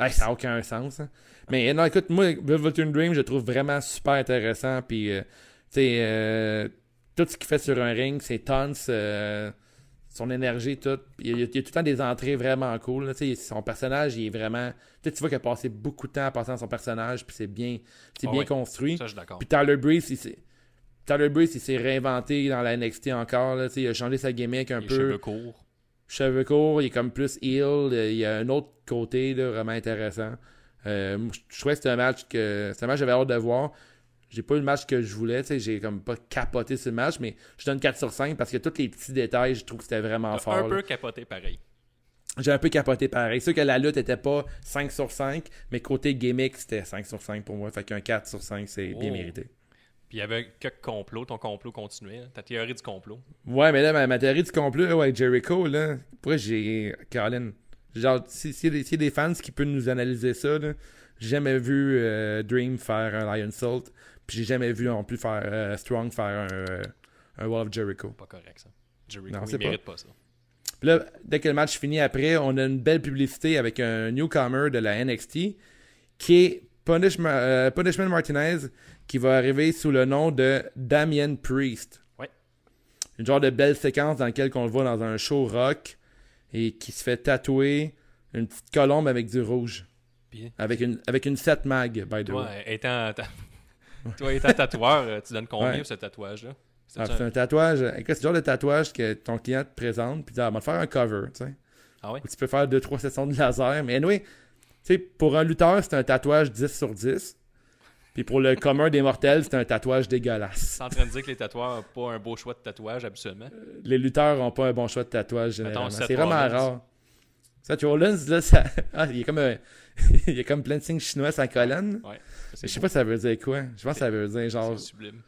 Ouais, ça n'a aucun sens. hein. Mais non, écoute, moi, Velvet Dream, je trouve vraiment super intéressant. Puis, euh, tu sais, euh, tout ce qu'il fait sur un ring, c'est tons, son énergie, tout. Il y, a, il y a tout le temps des entrées vraiment cool. là. Son personnage, il est vraiment. Tu vois qu'il a passé beaucoup de temps à passer dans son personnage, puis c'est bien, c'est Ah bien ouais. construit. Ça, je suis d'accord. Puis Tyler Breeze, il s'est. Tyler Breeze, il s'est réinventé dans la NXT encore. Là, il a changé sa gimmick un Les peu cheveux courts. cheveux courts, il est comme plus heel. Il y a un autre côté là, vraiment intéressant. Euh, je trouvais que c'était un match que. C'est un match que j'avais hâte de voir. J'ai pas eu le match que je voulais, tu sais, j'ai comme pas capoté ce match, mais je donne 4 sur 5 parce que tous les petits détails, je trouve que c'était vraiment fort. Un là. peu capoté pareil. J'ai un peu capoté pareil. C'est sûr que la lutte était pas 5 sur 5, mais côté gimmick, c'était 5 sur 5 pour moi. Fait qu'un 4 sur 5, c'est bien Oh. mérité. Puis il y avait quelques complots. Ton complot continuait. hein. Ta théorie du complot. Ouais, mais là, ma, ma théorie du complot là, avec Jericho, là, pourquoi j'ai. Colin, genre, si- s'il y, a des- s'il y a des fans qui peuvent nous analyser ça, j'ai jamais vu euh, Dream faire un Lion Salt, puis j'ai jamais vu non plus faire euh, Strong faire un, euh, un Wall of Jericho. Pas correct, ça. Jericho, Non, il c'est pas. ça. Puis là, dès que le match finit après, on a une belle publicité avec un newcomer de la NXT qui est Punishment, euh, Punishment Martinez qui va arriver sous le nom de Damien Priest. Ouais. Une genre de belle séquence dans laquelle on le voit dans un show rock et qui se fait tatouer une petite colombe avec du rouge. Puis, Avec une, avec une 7 mag, by the way. étant, ta- toi, étant tatoueur, euh, tu donnes combien Ouais. pour ce tatouage-là? C'est Ah, c'est un tatouage. Écoute, c'est le genre de tatouage que ton client te présente, puis il dit, ah, on va te faire un cover, tu sais. Ah ouais? Tu peux faire 2-3 sessions de laser. Mais anyway, tu sais, pour un lutteur, c'est un tatouage 10 sur 10. Puis pour le commun des mortels, c'est un tatouage dégueulasse. T'es en train de dire que les tatoueurs n'ont pas un beau choix de tatouage habituellement? Les lutteurs ont pas un bon choix de tatouage généralement. C'est vraiment rare. Seth Rollins, là, ça... ah, il, y a comme un- il y a comme plein de signes chinois sur la colonne. Ouais. Je sais pas si ça veut dire quoi. Je pense que ça veut dire genre sublime.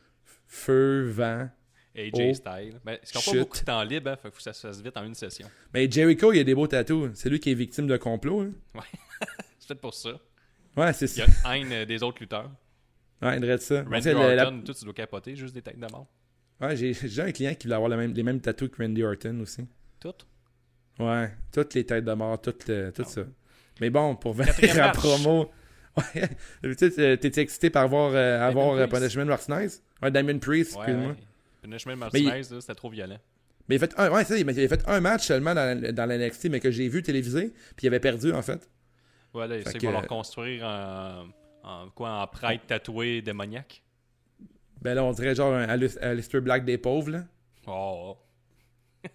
feu, vent. AJ Oh. Style. Ben, ils n'ont pas beaucoup de temps libre, hein, faut que ça se fasse vite en une session. Mais Jericho, il a des beaux tatous. C'est lui qui est victime de complot. hein. C'est peut-être pour ça. Ouais, c'est Il y ça. a haine euh, des autres lutteurs. Ouais, il ça. Randy le- la- Orton, tout, tu dois capoter, juste des têtes de mort. Ouais, j'ai j'ai un client qui voulait avoir le même- les mêmes tatous que Randy Orton aussi. Tout. Ouais, toutes les têtes de mort, tout, le- tout ça. Mais bon, pour venir à promo. Ouais. T'es- T'es excité par voir, euh, avoir euh, Priest. Punishment Martinez? Ouais, Damien Priest, Ouais, excuse-moi. ouais. Punishment Martinez, là, c'était trop violent. Mais il a fait un, ouais, ça, il a fait un match seulement dans, dans la NXT, mais que j'ai vu télévisé, puis il avait perdu en fait. Ouais, là, c'est qu'ils vont leur construire en, en quoi, en prêtre tatoué démoniaque. Ben là, on dirait genre un Alis- Alistair Black des pauvres, là. Oh.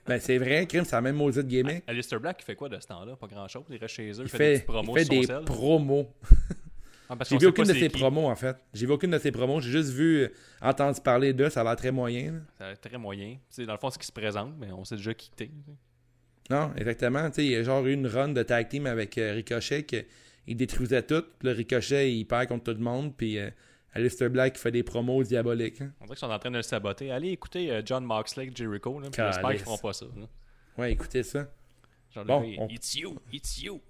Ben c'est vrai, Crime, c'est la même maudite gimmick. Alistair Black, il fait quoi de ce temps-là? Pas grand-chose. Il reste chez eux, il, Il fait, des fait, promos il fait des sel. promos. Ah, J'ai vu aucune de ses qui. promos en fait. J'ai vu aucune de ses promos. J'ai juste vu, euh, entendu parler d'eux. Ça a l'air très moyen. là. C'est très moyen. C'est dans le fond ce qui se présente, mais on sait déjà qui t'es. Non, exactement. Il y a genre eu une run de tag team avec euh, Ricochet qui il détruisait tout. Le Ricochet, il perd contre tout le monde. Puis euh, Alistair Black fait des promos diaboliques. hein. On dirait qu'ils sont en train de le saboter. Allez écouter euh, John Moxley Jericho. J'espère qu'ils feront pas ça. là. Ouais, écoutez ça. Genre, Bon, le gars, on- It's you, it's you.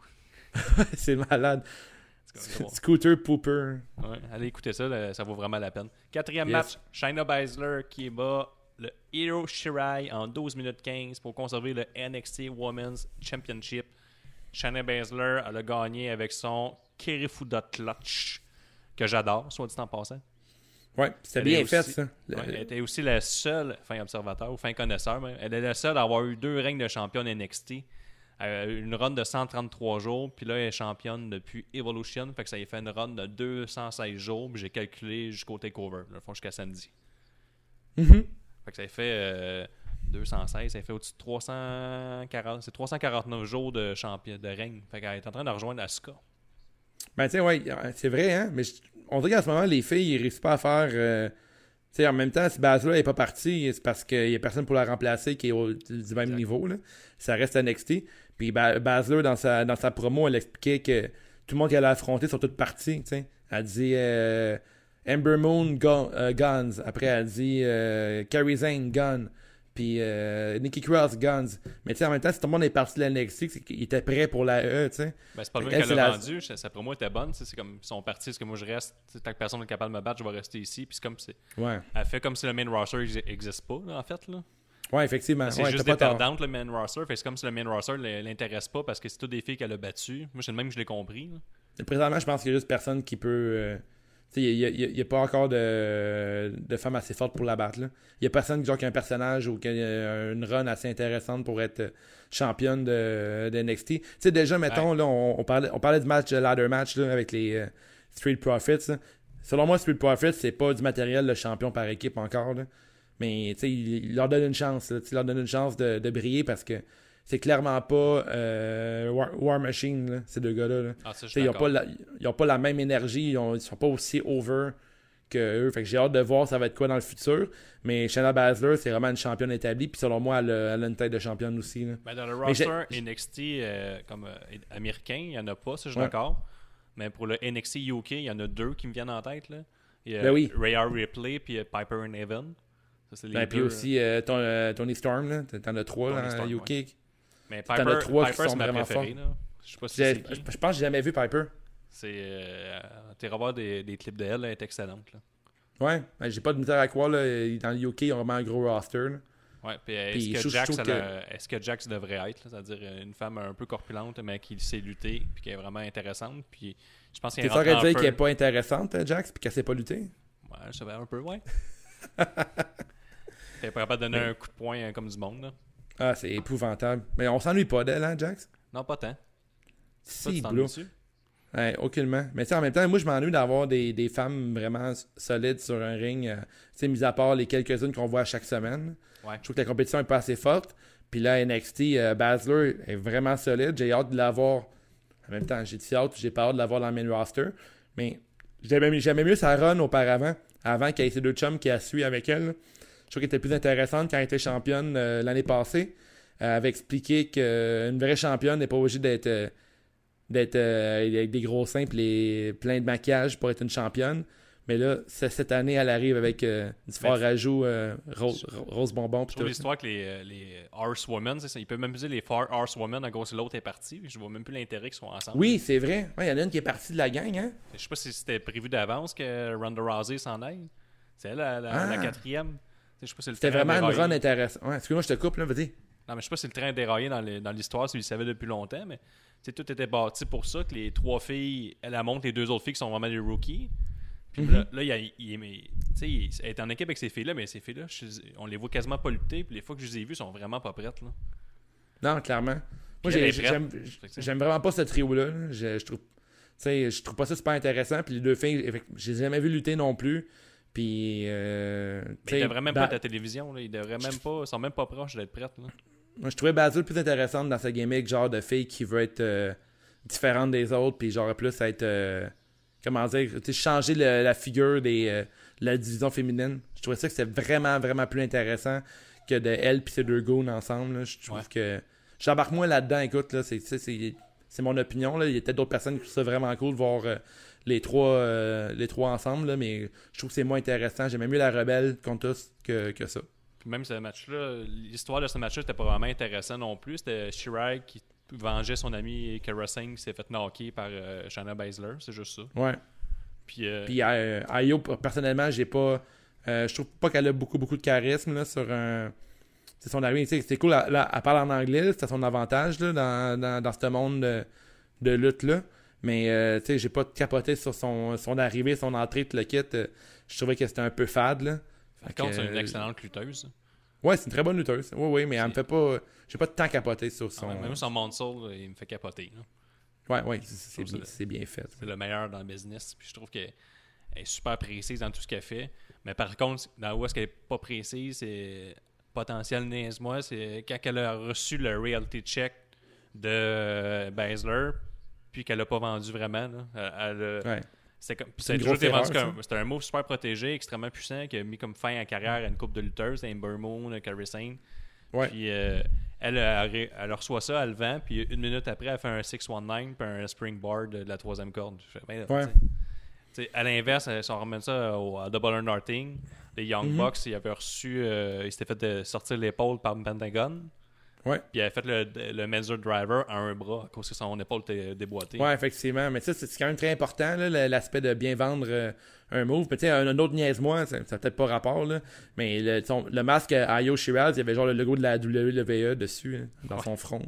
c'est malade. Scooter Pooper. Ouais, allez écouter ça, là, ça vaut vraiment la peine. Quatrième Yes. match, Shayna Baszler qui bat le Hiro Shirai en 12 minutes 15 pour conserver le NXT Women's Championship. Shayna Baszler, a gagné avec son Kirifuda Clutch, que j'adore, soit dit en passant. Ouais, c'était bien fait aussi- ça. Le- Ouais, elle était aussi la seule, fin observateur ou fin connaisseur, même, elle est la seule à avoir eu deux règnes de championne NXT. Elle a eu une run de 133 jours, puis là, elle est championne depuis Evolution, fait que ça y fait une run de 216 jours, puis j'ai calculé jusqu'au TakeOver, le fond, jusqu'à samedi. Mhm. Fait que ça y fait euh, 216, ça y fait au-dessus de 340, c'est 349 jours de champion de règne. Fait qu'elle est en train de rejoindre Asuka. Ben, tu sais, ouais, c'est vrai, hein. Mais je- on dirait qu'en ce moment, les filles, ils réussissent pas à faire. euh, tu sais, en même temps, si Basler n'est pas parti, c'est parce qu'il n'y a personne pour la remplacer qui est au, du même Exact. niveau. Là. Ça reste NXT. Puis ba Basler, dans sa, dans sa promo, elle expliquait que tout le monde qu'elle a affronté sont toutes partis. tu sais. Elle dit euh, Ember Moon, Gun- euh, Guns. Après, elle dit euh, Kairi Zane, Gun. Puis euh, Nikki Cross, Guns. Mais tu sais, en même temps, si tout le monde est parti de la NXT, c'est qu'il était prêt pour la E, tu sais. Ben, c'est pas le même qu'elle, c'est la- vendu. Sa promo était bonne. C'est comme ils sont partis, parce que moi je reste. Tant que personne n'est capable de me battre, je vais rester ici. Puis c'est comme c'est- Ouais. elle fait comme si le main roster n'existe pas, là, en fait. Là. Ouais, effectivement. C'est Ouais, juste perdantes, le main roster. Fait c'est comme si le main roster ne l'intéresse pas parce que c'est toutes des filles qu'elle a battues. Moi, c'est le même que je l'ai compris. là. Présentement, je pense qu'il y a juste personne qui peut. euh, il n'y a, y a- il y a pas encore de, de femmes assez fortes pour la battre. Il n'y a personne genre, qui a un personnage ou qui a une run assez intéressante pour être championne de, de NXT. Tu sais, déjà, mettons, là, on, on parlait, on parlait du match, euh, ladder match là, avec les euh, Street Profits. là. Selon moi, Street Profits, c'est pas du matériel de champion par équipe encore. là. Mais il, il leur donne une chance. Il leur donne une chance de, de briller parce que c'est clairement pas euh, War, War Machine, là, ces deux gars-là. là. Ah, Ils n'ont pas, la, pas même énergie, ils, ont- ils sont pas aussi over que eux. Fait que j'ai hâte de voir ça va être quoi dans le futur. Mais Shayna Baszler, c'est vraiment une championne établie. Puis selon moi, elle a, elle a une tête de championne aussi. là. Ben, dans le roster NXT euh, comme euh, américain, il n'y en a pas, ça je suis Ouais. d'accord. Mais pour le NXT UK, il y en a deux qui me viennent en tête. Là. Il y a Ben oui. Ray R. Ripley puis Piper and Evan. Ça, les Ben, puis aussi euh, ton- Tony Storm. T'en as trois Storm, UK. Mais t'en as Piper, trois qui Piper sont ma vraiment. Je sais pas si Je qui. pense que j'ai jamais vu Piper. C'est. Euh, T'es revoir des, des clips de elle, elle est excellente. Là. Ouais, ben, j'ai pas de misère à croire. Là. Dans le UK, ils ont vraiment un gros roster. là. Ouais, puis est-ce je que, Jax, je a- est-ce que Jax devrait être, c'est-à-dire une femme un peu corpulente, mais qui sait lutter, puis qui est vraiment intéressante, puis je pense qu'il T'es est sûr en dire qu'elle est pas intéressante, euh, Jax, puis qu'elle sait pas lutter? Ouais, je savais un peu, ouais. T'es pas capable de donner un coup de poing euh, comme du monde, là. Ah, c'est épouvantable. Mais on s'ennuie pas d'elle, hein, Jax? Non, pas tant. Si, dessus? Ouais, aucunement. Mais tu sais, en même temps, moi, je m'ennuie d'avoir des, des femmes vraiment solides sur un ring. euh, tu sais, mis à part les quelques-unes qu'on voit chaque semaine. Ouais. Je trouve que la compétition est pas assez forte. Puis là, NXT, euh, Baszler est vraiment solide. J'ai hâte de l'avoir. En même temps, j'ai dit hâte, j'ai pas hâte de l'avoir dans le main roster. Mais j'aimais j'aimais mieux sa run auparavant, avant qu'il y ait ces deux chums qui a suivi avec elle. Je trouve qu'elle était plus intéressante quand elle était championne euh, l'année passée. Elle avait expliqué qu'une vraie championne n'est pas obligée d'être euh, d'être euh, avec des gros seins et plein de maquillage pour être une championne. Mais là, cette année, elle arrive avec euh, du fort Ben, rajout euh, rose, rose bonbon. Je trouve l'histoire que les, euh, les Horsewomen. Ils peuvent même dire les Four Horsewomen à gauche et l'autre est parti. Je vois même plus l'intérêt qu'ils soient ensemble. Oui, c'est vrai. Ouais, Il y en a une qui est partie de la gang, hein? Je sais pas si c'était prévu d'avance que Ronda Rousey s'en aille. C'est elle la, la- Ah. la quatrième. Je sais pas si le C'était vraiment une run intéressante. Ouais, excuse-moi, je te coupe, là, vas-y. Non, mais je sais pas si le train a déraillé dans l'histoire, s'il le savait depuis longtemps, mais tout était bâti pour ça, que les trois filles, elle, elle montre les deux autres filles qui sont vraiment des rookies. Puis Mhm. là, là, il, il est- il- en équipe avec ces filles-là, mais ces filles-là, on les voit quasiment pas lutter, puis les fois que je les ai vues, sont vraiment pas prêtes. Là. Non, clairement. Moi, j'aime vraiment pas ce trio-là. là. Je, je trouve, je trouve pas ça super intéressant. Puis les deux filles, je les ai jamais vu lutter non plus. Puis, euh, Mais ils devraient même Ba- pas être à la télévision, là. ils devraient même pas, ils sont même pas proches d'être prêtes. Là. Moi, je trouvais Basil plus intéressante dans sa gimmick, genre de fille qui veut être euh, différente des autres, puis genre plus être. euh, comment dire, changer le- la figure des, euh, de la division féminine. Je trouvais ça que c'était vraiment, vraiment plus intéressant que de elle puis ces deux goons ensemble. là. Je trouve Ouais. que. J'embarque moins là-dedans, écoute, là, c'est, c'est, mon opinion. Là. Il y a peut-être d'autres personnes qui trouvent ça vraiment cool de voir les, trois, euh, les trois ensemble, là, mais je trouve que c'est moins intéressant. J'aimais mieux la rebelle contre tous que, que ça. Même ce match-là, l'histoire de ce match-là, c'était pas vraiment intéressant non plus. C'était Shirai qui vengeait son ami Kara Singh qui s'est fait knocker par euh, Shayna Baszler, c'est juste ça. Ouais. Puis, euh, Puis euh, Ayo, personnellement, j'ai pas. euh, je trouve pas qu'elle a beaucoup, beaucoup de charisme là, sur un. C'est son arrivée. C'est cool, elle, là, elle parle en anglais, c'était son avantage là, dans, dans, dans ce monde de, de lutte-là. Mais euh, tu sais, j'ai pas capoté sur son, son arrivée, son entrée, tout le kit. euh, je trouvais que c'était un peu fade. Là. par contre, c'est une euh, excellente lutteuse. Ouais, c'est une très bonne lutteuse. Oui, oui, mais elle me fait pas. J'ai pas de temps capoté sur son. Même son Monsoul, il me fait capoter. là. Ouais, ouais, c'est- bien, fait. C'est le meilleur dans le business. Puis je trouve qu'elle est super précise dans tout ce qu'elle fait. Mais par contre, dans où est-ce qu'elle est pas précise, c'est potentiel niaise-moi, c'est quand elle a reçu le reality check de Baszler, puis qu'elle a pas vendu vraiment. là. Elle- elle a- Ouais. C'était C'était un move super protégé, extrêmement puissant, qui a mis comme fin à carrière à une coupe de lutteuses, Amber Moon, Carrie Sane. Ouais. Puis euh, elle, elle, elle reçoit ça, elle le vend, puis une minute après, elle fait un 619 puis un springboard de la troisième corde. Ben, Ouais. à l'inverse, euh, si on remet ça au, à Double or Nothing, les Young Mhm. Bucks, ils avaient reçu, euh, ils s'étaient fait sortir l'épaule par Pentagon. Ouais. Puis il avait fait le, le Melzer Driver à un bras à cause que son épaule était déboîtée. Ouais, effectivement. Mais ça, c'est quand même très important, l'aspect de bien vendre euh, un move. Sais, un, un autre niaise-moi, ça n'a peut-être pas rapport, là, mais le, son- le masque à Ayo Shiraz, il y avait genre le logo de la WWE dessus, hein, dans son front.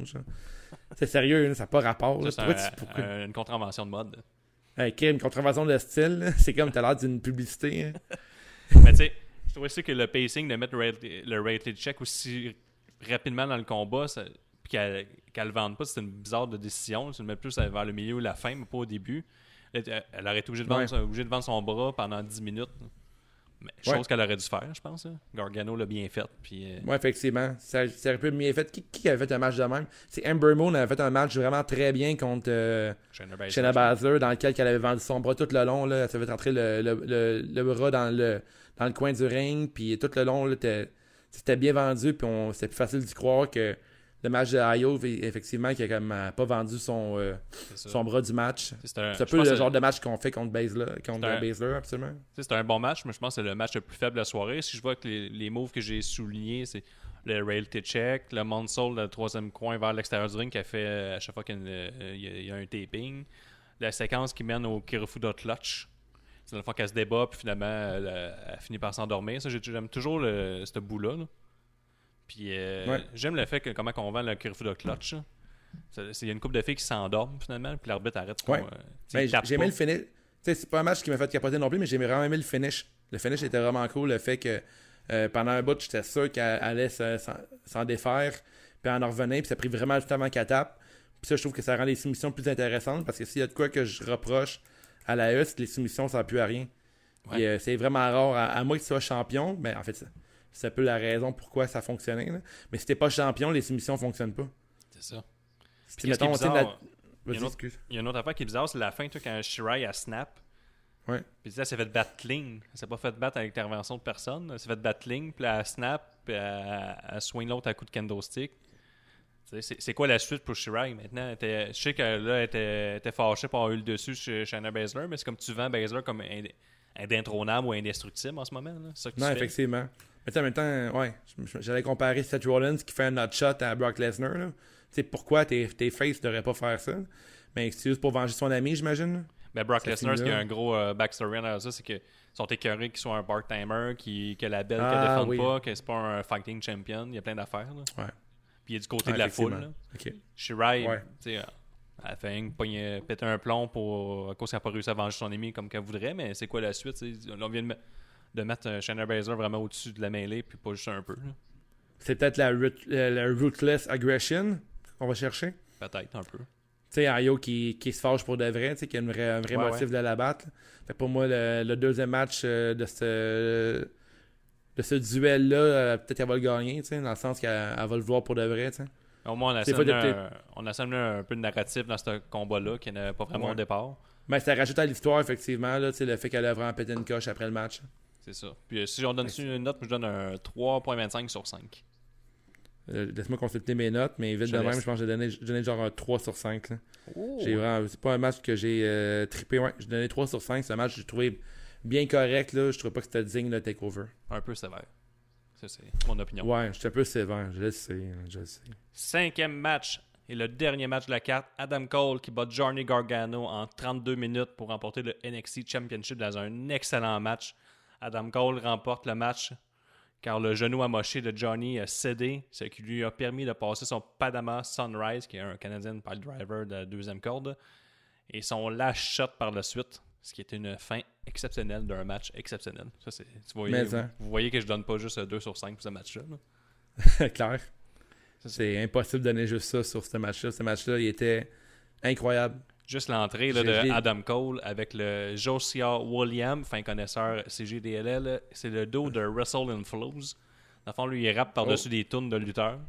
C'est sérieux, là, ça n'a pas rapport. Ça, c'est un- une contravention de mode. Hey, Kim, une contravention de style, c'est comme t'as l'air d'une publicité. hein. Mais tu sais, je trouvais aussi que le pacing de mettre le reality check aussi rapidement dans le combat, ça- puis qu'elle qu'elle le vende pas, c'était une bizarre de décision. Tu le mets plus vers le milieu ou la fin, mais pas au début. Elle elle aurait été obligée de, vendre, Ouais. son- obligée de vendre son bras pendant 10 minutes. Mais, chose Ouais. qu'elle aurait dû faire, je pense. là. Gargano l'a bien fait. Puis, euh, Ouais, effectivement. Ça, ça aurait pu être mieux fait. Qui, qui avait fait un match de même? C'est Amber Moon avait fait un match vraiment très bien contre euh, Shayna Baszler, dans lequel elle avait vendu son bras tout le long. Là. Elle s'avait fait entrer le, le, le, le bras dans le, dans le coin du ring. Puis tout le long, là, c'était bien vendu. Puis on- c'était plus facile d'y croire que le match de Ayo, effectivement, qui a comme euh, pas vendu son, euh, son bras du match. C'est un, peu le genre de match qu'on fait contre Baszler, contre C'est un- Baszler, absolument. C'était un bon match, mais je pense que c'est le match le plus faible de la soirée. Si je vois que les, les moves que j'ai soulignés, c'est le reality check, le Monsoul, le troisième coin vers l'extérieur du ring qui a fait euh, à chaque fois qu'il y a un taping. La séquence qui mène au Kirofuda Clutch. C'est la fois qu'elle se débat, puis finalement, elle, elle- elle finit par s'endormir. Ça, j'ai- j'aime toujours le, ce bout-là. là. Puis euh, Ouais. j'aime le fait que comment on vend le Clutch. là. C'est- c'est- Il y a une couple de filles qui s'endorment finalement, puis l'arbitre arrête. Ouais. euh, Ben, il tape j'ai aimé pas. le finish. C'est pas un match qui m'a fait capoter non plus, mais j'ai vraiment aimé le finish. Le finish était vraiment cool. Le fait que euh, pendant un bout, j'étais sûr qu'elle allait se- s'en défaire. Puis elle en revenait. Puis ça a pris vraiment du temps avant qu'elle tape. Puis ça, je trouve que ça rend les soumissions plus intéressantes. Parce que s'il y a de quoi que je reproche à la E, les soumissions, ça n'a plus à rien. Ouais. Euh, c'est vraiment rare. À, à moins que tu sois champion, ben, en fait, ça- c'est un peu la raison pourquoi ça fonctionnait. là. Mais si t'es pas champion, les soumissions fonctionnent pas. C'est ça. Si, est bizarre, la- il y a une autre- excuse. Il y a une autre affaire qui est bizarre, c'est la fin, toi, quand Shirai a snap. Ouais. Puis elle s'est fait battre clean. Elle s'est pas fait battre avec l'intervention de personne. Elle s'est fait battre clean, puis elle snap, puis elle, elle swing l'autre à coup de kendo stick. Tu sais, C'est quoi la suite pour Shirai maintenant? Je sais que là, elle était, était fâchée pour avoir eu le dessus chez Shayna Baszler, mais c'est comme tu vends Baszler comme ind- indétrônable ou indestructible en ce moment. là. Ça que tu Non, fais. effectivement. Mais tu sais, en même temps, ouais, j'allais comparer Seth Rollins qui fait un hot shot à Brock Lesnar. Tu sais, pourquoi tes, tes faces ne devraient pas faire ça? Mais c'est juste pour venger son ami, j'imagine. Mais Brock Lesnar, ce qui a un gros euh, backstory derrière ça, c'est qu'ils sont écœurés qu'il soit un part-timer, qui, que la belle ne Ah, défende oui. pas, que c'est pas un fighting champion. Il y a plein d'affaires. Ouais. Puis il est du côté de la foule. effectivement. là. OK. Shirai, Ouais. tu sais, péter un plomb pour, à cause qu'elle n'a pas réussi à venger son ennemi comme qu'elle voudrait, mais c'est quoi la suite? on vient de, me- de mettre Shayna Baszler vraiment au-dessus de la mêlée, puis pas juste un peu. C'est peut-être la, la ruthless aggression qu'on va chercher? Peut-être un peu. Tu sais, Ayo qui, qui se fâche pour de vrai, tu sais, qui a une vraie- un vrai Ouais, motif de la battre. Fait pour moi, le, le deuxième match euh, de ce de ce duel-là, euh, peut-être qu'elle va le gagner, tu sais, dans le sens qu'elle elle va le vouloir pour de vrai, tu sais. Au moins, on a assemblé un, on a assemblé un peu de narratif dans ce combat-là qui n'avait pas vraiment Ouais. au départ. Mais ça rajoute à l'histoire, effectivement, là, le fait qu'elle a vraiment pété une coche après le match. C'est ça. Puis euh, si on donne une note, je donne un 3.25 sur 5. Euh, Laisse-moi consulter mes notes, mais vite Je de même, je pense que j'ai donné, donné genre un 3 sur 5. là. Oh. J'ai vraiment, c'est pas un match que j'ai euh, trippé, ouais. J'ai donné 3 sur 5. C'est un match que j'ai trouvé bien correct, là. Je trouvais pas que c'était digne de takeover. Un peu sévère. C'est mon opinion. Ouais, j'étais un peu sévère, je le sais, hein, je le sais. Cinquième match et le dernier match de la carte. Adam Cole qui bat Johnny Gargano en 32 minutes pour remporter le NXT Championship dans un excellent match. Adam Cole remporte le match car le genou amoché de Johnny a cédé, ce qui lui a permis de passer son Padama Sunrise, qui est un Canadian Pile Driver de la deuxième corde, et son last shot par la suite, ce qui était une fin exceptionnelle d'un match exceptionnel. Ça, c'est, tu voyez, Mais, vous, hein. vous voyez que je donne pas juste 2 sur 5 pour ce match-là. là. Clair. C'est impossible de donner juste ça sur ce match-là. Ce match-là, il était incroyable. Juste l'entrée de Adam Cole avec le Josiah William, fin connaisseur CGDLL. C'est le dos de Wrestle and Flows. Dans le fond, lui, il rappe par-dessus Oh. des tunes de lutteurs.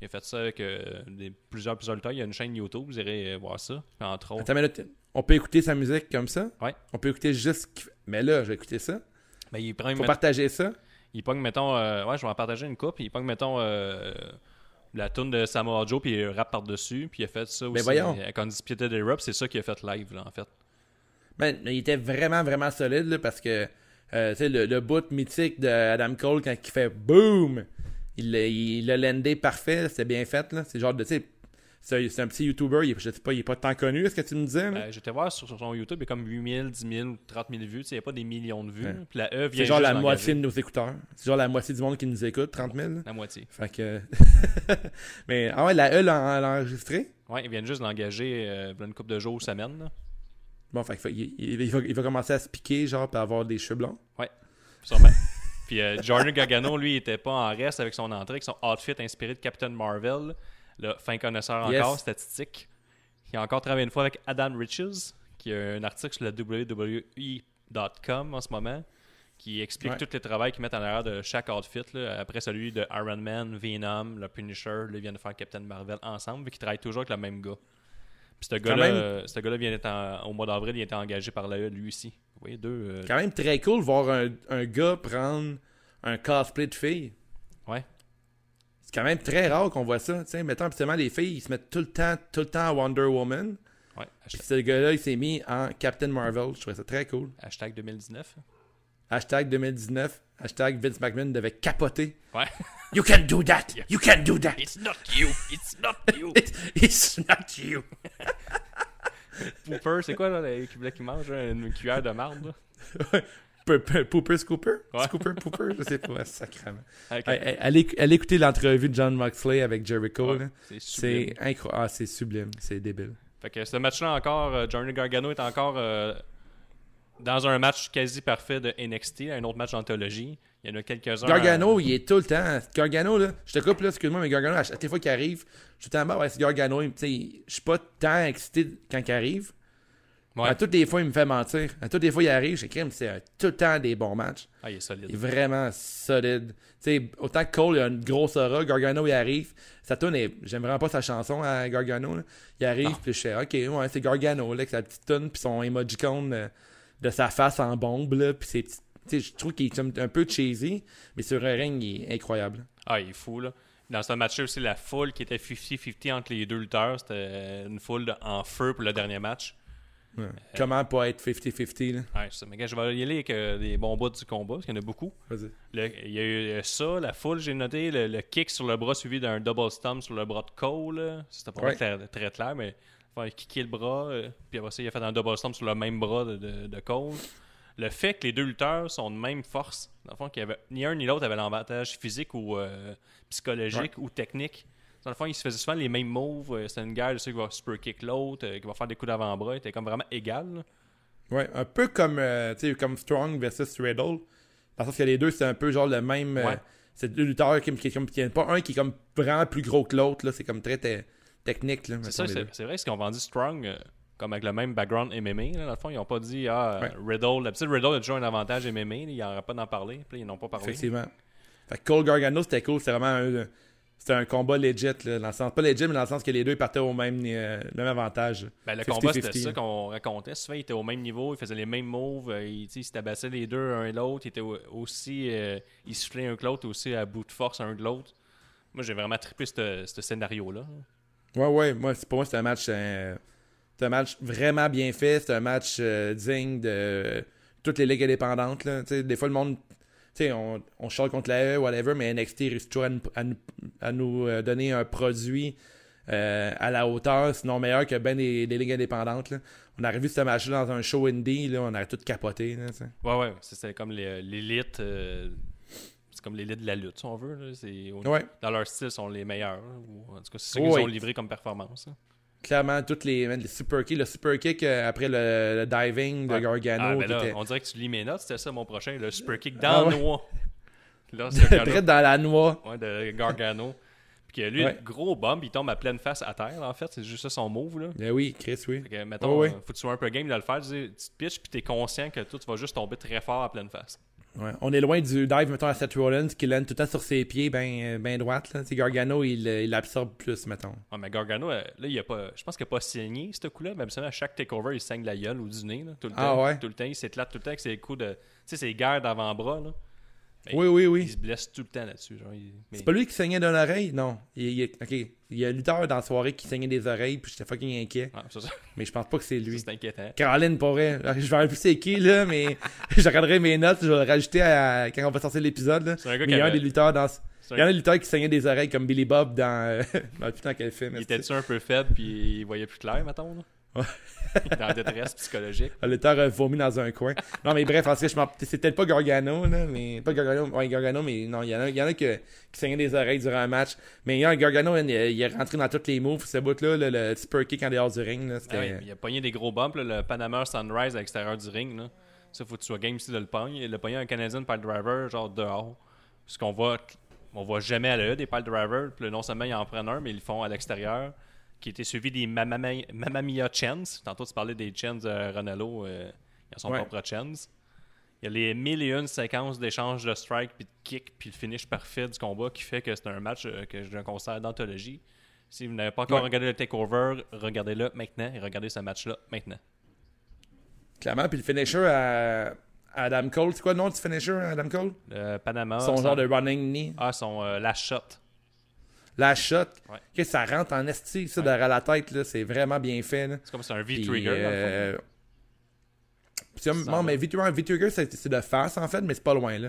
Il a fait ça avec euh, des, plusieurs, plusieurs lutteurs. Il y a une chaîne YouTube, vous irez euh, voir ça. Entre autres. Attends minute. On peut écouter sa musique comme ça? Ouais. On peut écouter juste. Mais là, je vais écouter ça. Ben, il prend, Faut met- partager ça. il pogne, mettons, euh, ouais, je vais en partager une coupe. Il pogne, mettons, euh, la tune de Samoa Joe, puis il rappe par-dessus. Puis il a fait ça aussi. voyons. Avec Undisputed Era, puis c'est ça qu'il a fait live, là, en fait. Ben, il était vraiment, vraiment solide là, parce que euh, tu sais, le, le bout mythique de Adam Cole quand il fait boom, il l'a il l'a landé parfait, c'était bien fait. là. C'est genre de, tu sais, c'est un petit YouTuber, il, je sais pas, il est pas tant connu, est-ce que tu me disais? là? Ben, J'étais voir sur, sur son YouTube, il y a comme 8000, 10 000, 30 000 vues. Il n'y a pas des millions de vues. Ouais. là. Puis la E vient c'est genre la moitié de nos écouteurs. C'est genre la moitié du monde qui nous écoute, 30 000. là. La moitié. Fait que. Mais, ah ouais, la E l'a enregistré? Ouais, ils viennent juste d'engager euh, une couple de jours ou semaines. là. Bon, fait il, il- il va, il va commencer à se piquer, genre, pour avoir des cheveux blonds. Sûrement. Puis euh, Jordan Gargano, lui, il était pas en reste avec son entrée, avec son outfit inspiré de Captain Marvel. Le fin connaisseur Yes. encore, statistique. Il a encore travaillé une fois avec Adam Riches, qui a un article sur le WWE.com en ce moment, qui explique Ouais. tous les travaux qu'ils mettent en arrière de chaque outfit. là. Après celui de Iron Man, Venom, le Punisher, là, ils viennent de faire Captain Marvel ensemble, vu qu'ils travaillent toujours avec le même gars. Puis ce gars-là, ce gars-là vient d'être au mois d'avril, il a été engagé par la E, lui aussi. Vous voyez, deux. euh, Quand même très cool de voir un, un gars prendre un cosplay de fille. Ouais. C'est quand même très rare qu'on voit ça. Tu sais, mettons, habituellement, les filles, ils se mettent tout le temps, tout le temps à Wonder Woman. ouais, Puis ce gars-là, il s'est mis en Captain Marvel. Je trouvais ça très cool. hashtag 2019. Hashtag 2019. Hashtag Vince McMahon devait capoter. Ouais. You can do that! You can do that! It's not you! It's not you! It's not you! Pooper, c'est quoi là, les qui mange une cuillère de marde là? Pooper Scooper? Ouais. Scooper Pooper? Je sais pas. Sacrément. Hey, Allez, allez écouter l'entrevue de John Moxley avec Jericho. Ouais, c'est sublime. C'est incroyable. Ah, c'est sublime. C'est débile. Fait que ce match-là encore, euh, Johnny Gargano est encore euh, dans un match quasi parfait de NXT, un autre match d'anthologie. Il y en a quelques-uns. Gargano, euh, il est tout le temps. Gargano, là, je te coupe là, excuse-moi, mais Gargano, à chaque fois qu'il arrive, je suis tout le temps, ouais, c'est Gargano. Je suis pas tant excité quand il arrive. Ouais. À toutes les fois, il me fait mentir. À toutes les fois, il arrive, je crime, c'est un- tout le temps des bons matchs. Ah, il est solide. Il est vraiment solide. Tu sais, autant que Cole, il a une grosse aura, Gargano, il arrive. Sa tune est. J'aime vraiment pas sa chanson à Gargano. là. Il arrive, puis je fais, ok, ouais, c'est Gargano, là, avec sa petite tune, puis son emojicon euh, de sa face en bombe, là, puis c'est. Tu sais, je trouve qu'il est un peu cheesy, mais sur un ring, il est incroyable. Ah, il est fou, là. Dans ce match-là aussi, la foule qui était 50-50 entre les deux lutteurs, c'était une foule en feu pour le dernier match. Ouais. Comment pas être 50-50 là? Ouais, c'est ça. Mais gars, je vais y aller avec euh, des bons bouts du combat, parce qu'il y en a beaucoup. Vas-y. Il y a eu euh, ça, la foule, j'ai noté, le, le kick sur le bras suivi d'un double stomp sur le bras de Cole. C'était pas Ouais. clair- très clair, mais il a kické le bras, euh, puis après ça, il a fait un double stomp sur le même bras de, de- de Cole. Le fait que les deux lutteurs sont de même force, dans le fond, qu'il y avait, ni un ni l'autre avait l'avantage physique ou euh, psychologique ou technique. Dans le fond, ils se faisaient souvent les mêmes moves. euh, C'était une guerre de ceux qui va super kick l'autre, euh, qui va faire des coups d'avant-bras. C'était comme vraiment égal. là. Ouais, un peu comme, euh, tu sais, comme Strong versus Riddle. Parce que les deux, c'est un peu genre le même. euh, Ouais. c'est deux lutteurs qui, qui, qui- pas un qui est comme vraiment plus gros que l'autre. C'est comme très te- technique. C'est ça, c'est vrai, ce qu'ils ont vendu Strong, euh, comme avec le même background MMA, là, dans le fond, ils n'ont pas dit, ah, euh, Riddle, d'habitude, Riddle a toujours un avantage MMA, là, ils n'auraient pas d'en parler, puis ils n'ont pas parlé. Effectivement. Fait que Cole Gargano, c'était cool. C'était vraiment un, c'était un combat legit. Là, dans le sens, pas legit, mais dans le sens que les deux partaient au même, euh, même avantage. Ben, le 50-50, combat, c'était ça qu'on racontait. Souvent, ils étaient au même niveau, ils faisaient les mêmes moves, euh, ils, ils se tabassaient les deux un et l'autre, ils étaient au- aussi, euh, ils soufflaient un que l'autre, aussi à bout de force un de l'autre. Moi, j'ai vraiment trippé ce scénario-là. Ouais, ouais. Moi, pour moi, c'était un match. euh, c'est un match vraiment bien fait. C'est un match digne de toutes les ligues indépendantes. Là. Des fois, le monde. Tu sais, on, on contre la E, whatever, mais NXT réussit toujours à nous, à nous- à nous, euh, donner un produit euh, à la hauteur, sinon meilleur que ben des, des ligues indépendantes. Là. On aurait vu ce match-là dans un show indie, là, on aurait tout capoté. Là. Ouais, ouais, c'était comme les- l'élite. euh, c'est comme l'élite de la lutte, si on veut. là. C'est au- ouais, Dans leur style, sont les meilleurs. ou en tout cas, c'est Oui. qu'ils ont livré comme performance. hein. Clairement, toutes les, man, les super kicks. Le super kick euh, après le, le diving de Ouais. Gargano. Ah, ben qui là, était on dirait que tu lis mes notes, c'était ça mon prochain. Le super kick Ah dans ouais. le noix. Là, direct dans la noix. ouais, de Gargano. Puis que lui, Ouais. gros bomb, il tombe à pleine face à terre, en fait. C'est juste ça son move. Là. Ben oui, Chris, oui. Fait que, mettons, euh, faut que tu sois un peu game de le faire. Tu, sais, tu te pitches, puis t'es conscient que toi, tu vas juste tomber très fort à pleine face. Ouais. On est loin du dive, mettons, à Seth Rollins, qui lène tout le temps sur ses pieds, ben, ben droite. Là. Gargano, il euh, il l'absorbe plus, mettons. Ouais, mais Gargano, euh, là, il a pas, je pense qu'il a pas saigné ce coup-là. Mais à chaque takeover, il saigne la gueule ou du nez. Là, tout le Ah temps. ouais? Tout le temps, il s'éclate tout le temps avec ses coups de. Tu sais, ses guerres d'avant-bras. Là. Ben, Oui, oui, Il oui. se blesse tout le temps là-dessus. Il- mais- C'est pas lui qui saignait d'une oreille? Non. Il, il-. Il y a un lutteur dans la soirée qui saignait des oreilles, puis j'étais fucking inquiet. Ça, ça, Mais je pense pas que c'est lui. c'est inquiétant. Caroline pourrait. Je vais plus c'est qui, là, mais je regarderai mes notes, je vais le rajouter à- quand on va sortir l'épisode. là. C'est un gars Mais qui il y a un avait- des lutteurs dans. Il y en a un- des lutteurs qui saignaient des oreilles comme Billy Bob dans. euh, dans putain quel film. Il était-tu un peu faible puis il voyait plus clair, mettons? Là? Dans la détresse psychologique. Le lutteur a vomi dans un coin. Non, mais bref, en tout cas, c'est peut-être pas Gargano, là, mais pas Gargano, ouais, Gargano, mais non, il y en a, il y en a que- qui saignaient des oreilles durant un match. Mais il y a un Gargano, il, il est rentré dans tous les moves, ce bout-là, le, le super kick en dehors du ring, là. Ah oui, il a pogné des gros bumps, là, le Panama Sunrise à l'extérieur du ring. Là. Ça, faut que tu sois game ici de le pogner. Il a pogné un Canadian Pile Driver, genre dehors. Parce qu'on voit, on voit jamais à l'œil des Pile Drivers. Puis non seulement ils en prennent un, mais ils le font à l'extérieur. Qui était suivi des Mamma Mia Mamma Mia Chens. Tantôt, tu parlais des Chens de Ronaldo. euh, il a son Ouais. propre Chens. Il y a les mille et une séquences d'échange de strike, puis de kick, puis le finish parfait du combat qui fait que c'est un match euh, que je considère d'anthologie. Si vous n'avez pas encore Ouais. regardé le takeover, regardez-le maintenant et regardez ce match-là maintenant. Clairement, puis le finisher à, Adam Cole, c'est quoi le nom du finisher à Adam Cole? Le Panama. Son son- genre de running knee. Ah, son euh, last shot. La shot, Ouais. que ça rentre en esti, ça, derrière la tête, là, c'est vraiment bien fait. C'est comme c'est un V-trigger. euh, comme- Ça non, mais V-Trigger, V-Trigger, c'est de face, en fait, mais c'est pas loin, là.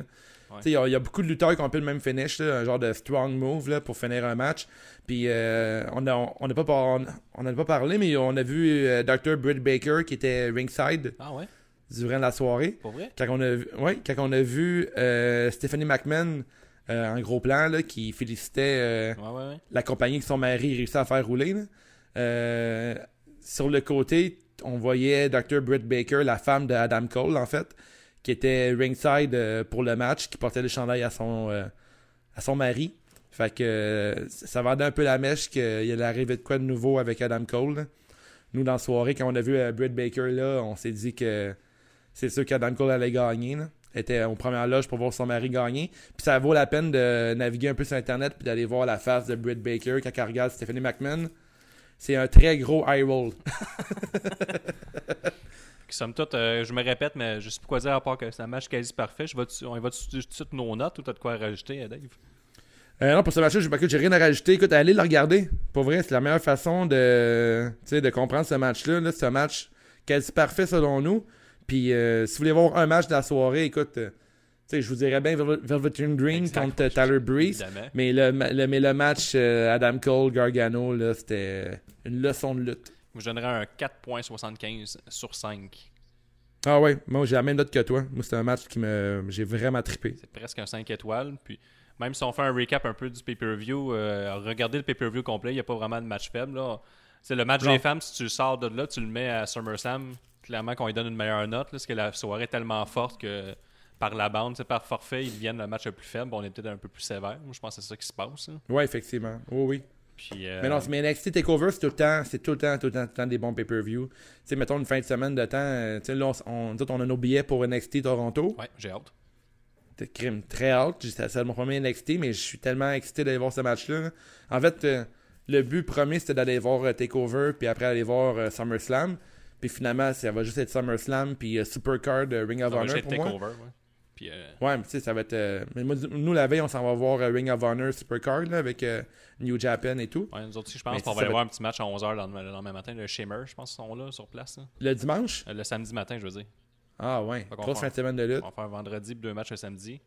Ouais. Il y, y a beaucoup de lutteurs qui ont un peu le même finish, là, un genre de strong move là, pour finir un match. Puis euh, on n'a on a pas, par- on, on en a pas parlé, mais on a vu euh, Dr. Britt Baker qui était ringside. Ah ouais? durant la soirée. Pour vrai? Quand on a vu, ouais, quand on a vu euh, Stephanie McMahon euh, en gros plan là, qui félicitait euh, Ouais, ouais, ouais. la compagnie que son mari réussit à faire rouler. là. Euh, sur le côté, on voyait Dr. Britt Baker, la femme de Adam Cole, en fait, qui était ringside euh, pour le match, qui portait le chandail à son, euh, à son mari. Fait que euh, ça vendait un peu la mèche qu'il arriver de quoi de nouveau avec Adam Cole. là. Nous, dans la soirée, quand on a vu euh, Britt Baker là, on s'est dit que c'est sûr qu'Adam Cole allait gagner. Là. Était en première loge pour voir son mari gagner. Puis ça vaut la peine de naviguer un peu sur Internet puis d'aller voir la face de Britt Baker quand elle regarde Stephanie McMahon. C'est un très gros eye roll. Somme toute, euh, je me répète, mais je sais pas quoi dire à part que c'est un match quasi parfait. Je vais on y va tout de suite nos notes ou t'as de quoi rajouter, euh, Dave? Euh, non, pour ce match-là, j'ai rien à rajouter. Écoute, allez le regarder. Pour vrai, c'est la meilleure façon de, de comprendre ce match-là. là. C'est un match quasi parfait selon nous. Puis euh, si vous voulez voir un match de la soirée, écoute, euh, tu sais, je vous dirais bien Velvet Velveteen Green Exact. contre Tyler Breeze. Mais le, ma- le- mais le match euh, Adam Cole, Gargano, c'était une leçon de lutte. Je donnerais un 4.75 sur 5. Ah ouais, moi j'ai la même note que toi. Moi c'est un match qui me j'ai vraiment trippé. C'est presque un 5 étoiles. Puis même si on fait un recap un peu du pay-per-view, euh, regardez le pay-per-view complet, il n'y a pas vraiment de match faible. C'est le match Non. des femmes, si tu sors de là, tu le mets à SummerSlam, clairement qu'on lui donne une meilleure note, là, parce que la soirée est tellement forte que par la bande, c'est par forfait, ils deviennent le match le plus faible. On est peut-être un peu plus sévère. Moi, je pense que c'est ça qui se passe. là. Ouais, effectivement. Oui, oui. Euh, Mais non, mais NXT TakeOver, c'est tout le temps, c'est tout le temps, tout le temps, tout le temps des bons pay-per-view. Tu sais, mettons une fin de semaine de temps, euh, tu sais, là, on, on, a nos billets pour NXT Toronto. ouais, j'ai hâte. Crime très hâte. C'est mon premier NXT, mais je suis tellement excité d'aller voir ce match-là. là. En fait, euh, le but premier, c'était d'aller voir euh, TakeOver, puis après aller voir SummerSlam. Puis finalement, ça va juste être SummerSlam, puis euh, Supercard euh, Ring of Ça va Honor juste pour moi. takeover. Ouais. Puis, euh, Ouais, mais tu sais, ça va être. euh, mais moi, nous, la veille, on s'en va voir Ring of Honor Supercard là, avec New Japan et tout. ouais, nous autres aussi, je pense qu'on va aller va- voir un petit match à 11h le lendemain matin. Le Shimmer, je pense qu'ils sont là sur place. là. Le dimanche? Le samedi matin, je veux dire. Ah ouais, grosse va- fin de semaine de lutte. On va faire un vendredi deux matchs le samedi.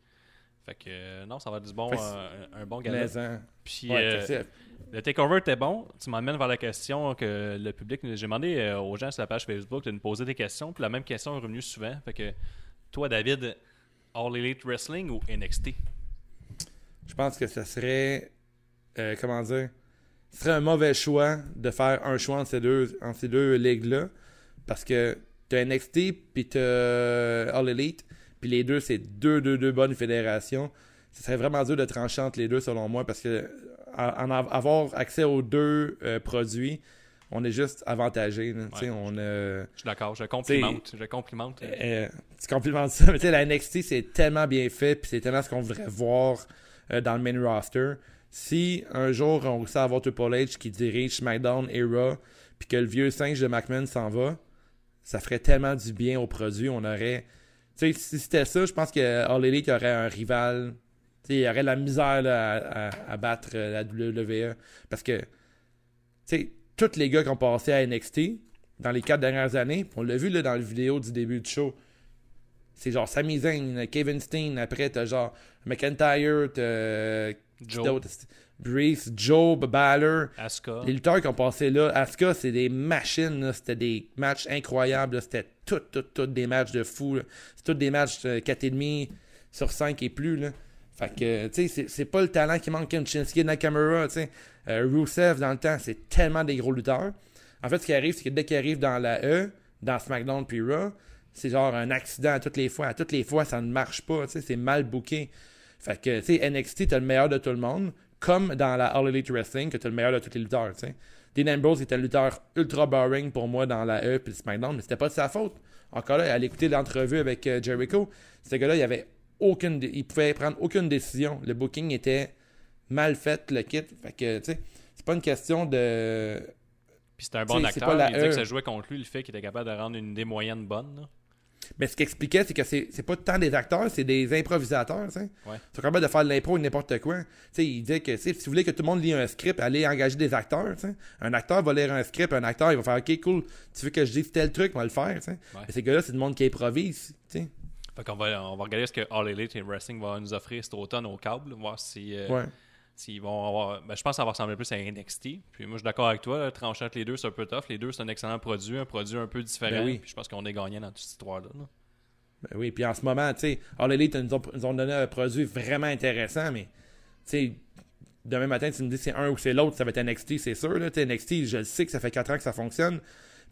Fait que euh, non, ça va être du bon, euh, un bon hein, Puis ouais, euh, le takeover était bon. Tu m'amènes vers la question que le public. J'ai demandé euh, aux gens sur la page Facebook de nous poser des questions. Puis la même question est revenue souvent. Fait que toi, David, All Elite Wrestling ou NXT je pense que ça serait. euh, comment dire Ce serait un mauvais choix de faire un choix entre ces deux, entre ces deux ligues-là. Parce que t'as NXT, puis t'as All Elite, puis les deux, c'est deux, deux, deux bonnes fédérations. Ce serait vraiment dur de trancher entre les deux, selon moi, parce que en avoir accès aux deux euh, produits, on est juste avantagé. là. Ouais. on a. Je suis d'accord. Je complimente. Je complimente. Euh, tu complimentes ça, mais tu sais, la NXT, c'est tellement bien fait, puis c'est tellement ce qu'on voudrait voir euh, dans le main roster. Si un jour on réussit à avoir Triple H qui dirige SmackDown et Raw, puis que le vieux singe de McMahon s'en va, ça ferait tellement du bien au produit. On aurait. Tu sais, si c'était ça, je pense que All Elite aurait un rival. Il y aurait la misère là, à, à- à battre euh, la WWE. Parce que, tu sais, tous les gars qui ont passé à NXT dans les quatre dernières années, on l'a vu là, dans la vidéo du début du show. C'est genre Sami Zayn, Kevin Steen, après t'as genre McIntyre, t'as Joe? Breeze, Joe, Balor. Asuka. Les lutteurs qui ont passé là, Asuka, c'est des machines, c'était des matchs incroyables, c'était tout, tout, tout des matchs de fou. C'est tous des matchs euh, 4,5 sur 5 et plus. Là. Fait que, tu sais, c'est- pas le talent qui manque comme Shinsuke Nakamura, tu sais. Euh, Rusev, dans le temps, c'est tellement des gros lutteurs. En fait, ce qui arrive, c'est que dès qu'ils arrivent dans la E, dans SmackDown puis Raw, c'est genre un accident à toutes les fois. À toutes les fois, ça ne marche pas, tu sais, c'est mal booké. Fait que, tu sais, NXT, t'as le meilleur de tout le monde, comme dans la All Elite Wrestling, que t'as le meilleur de tous les lutteurs, tu sais. Dean Ambrose était un lutteur ultra boring pour moi dans la E puis SmackDown, mais c'était pas de sa faute. Encore là, à l'écouter l'entrevue avec euh, Jericho, ce gars-là, il avait aucune, il pouvait prendre aucune décision. Le booking était mal fait, le kit. Fait que, tu sais, c'est pas une question de. Puis c'était un bon T'sais, acteur. pas la Il disait E. que ça jouait contre lui le fait qu'il était capable de rendre une idée moyenne bonne. là. Mais ce qu'il expliquait, c'est que c'est pas tant des acteurs, c'est des improvisateurs. Ouais. Ils sont capables de faire de l'impro n'importe quoi. Tu sais, il disait que si vous voulez que tout le monde lit un script, allez engager des acteurs. Un acteur va lire un script, un acteur, il va faire OK, cool, tu veux que je dise tel truc, on va le faire. Ouais. Mais ces gars-là, c'est du monde qui improvise. Fait qu'on va, on va regarder ce que All Elite Wrestling va nous offrir cet automne au câble, voir si, euh, Ouais. s'ils vont avoir. Ben, je pense que ça va ressembler plus à NXT. Puis moi, je suis d'accord avec toi, trancher entre les deux, c'est un peu tough. Les deux, c'est un excellent produit, un produit un peu différent. Ben oui. Puis je pense qu'on est gagnant dans toute cette histoire-là. là. Ben oui, puis en ce moment, tu sais, All Elite nous ont, nous ont donné un produit vraiment intéressant, mais, tu sais, demain matin, tu me dis c'est un ou c'est l'autre, ça va être NXT, c'est sûr, là. NXT, je le sais que ça fait 4 ans que ça fonctionne,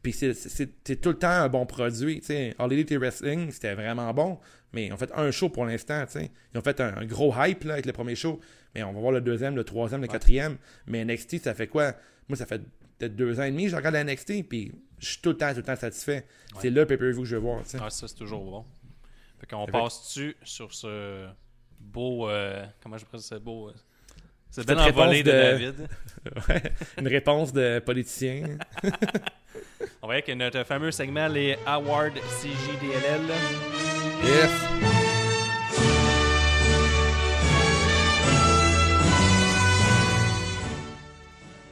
puis c'est- tout le temps un bon produit, tu sais. All Elite Wrestling, c'était vraiment bon, mais ils ont fait un show pour l'instant. Ils ont fait un, un gros hype, là, avec le premier show, mais on va voir le deuxième, le troisième, le quatrième, mais NXT, ça fait quoi? Moi, ça fait peut-être deux ans et demi, je regarde la NXT, puis je suis tout le temps, tout le temps satisfait. C'est le pay-per-view que je veux voir. Ah, ça, c'est toujours bon. Fait qu'on passe-tu sur ce beau. euh, comment je présente ce beau. euh, cette belle envolée de... de- David? Ouais, une réponse de politicien. On aller avec notre fameux segment, les Awards CJDLL. Yes.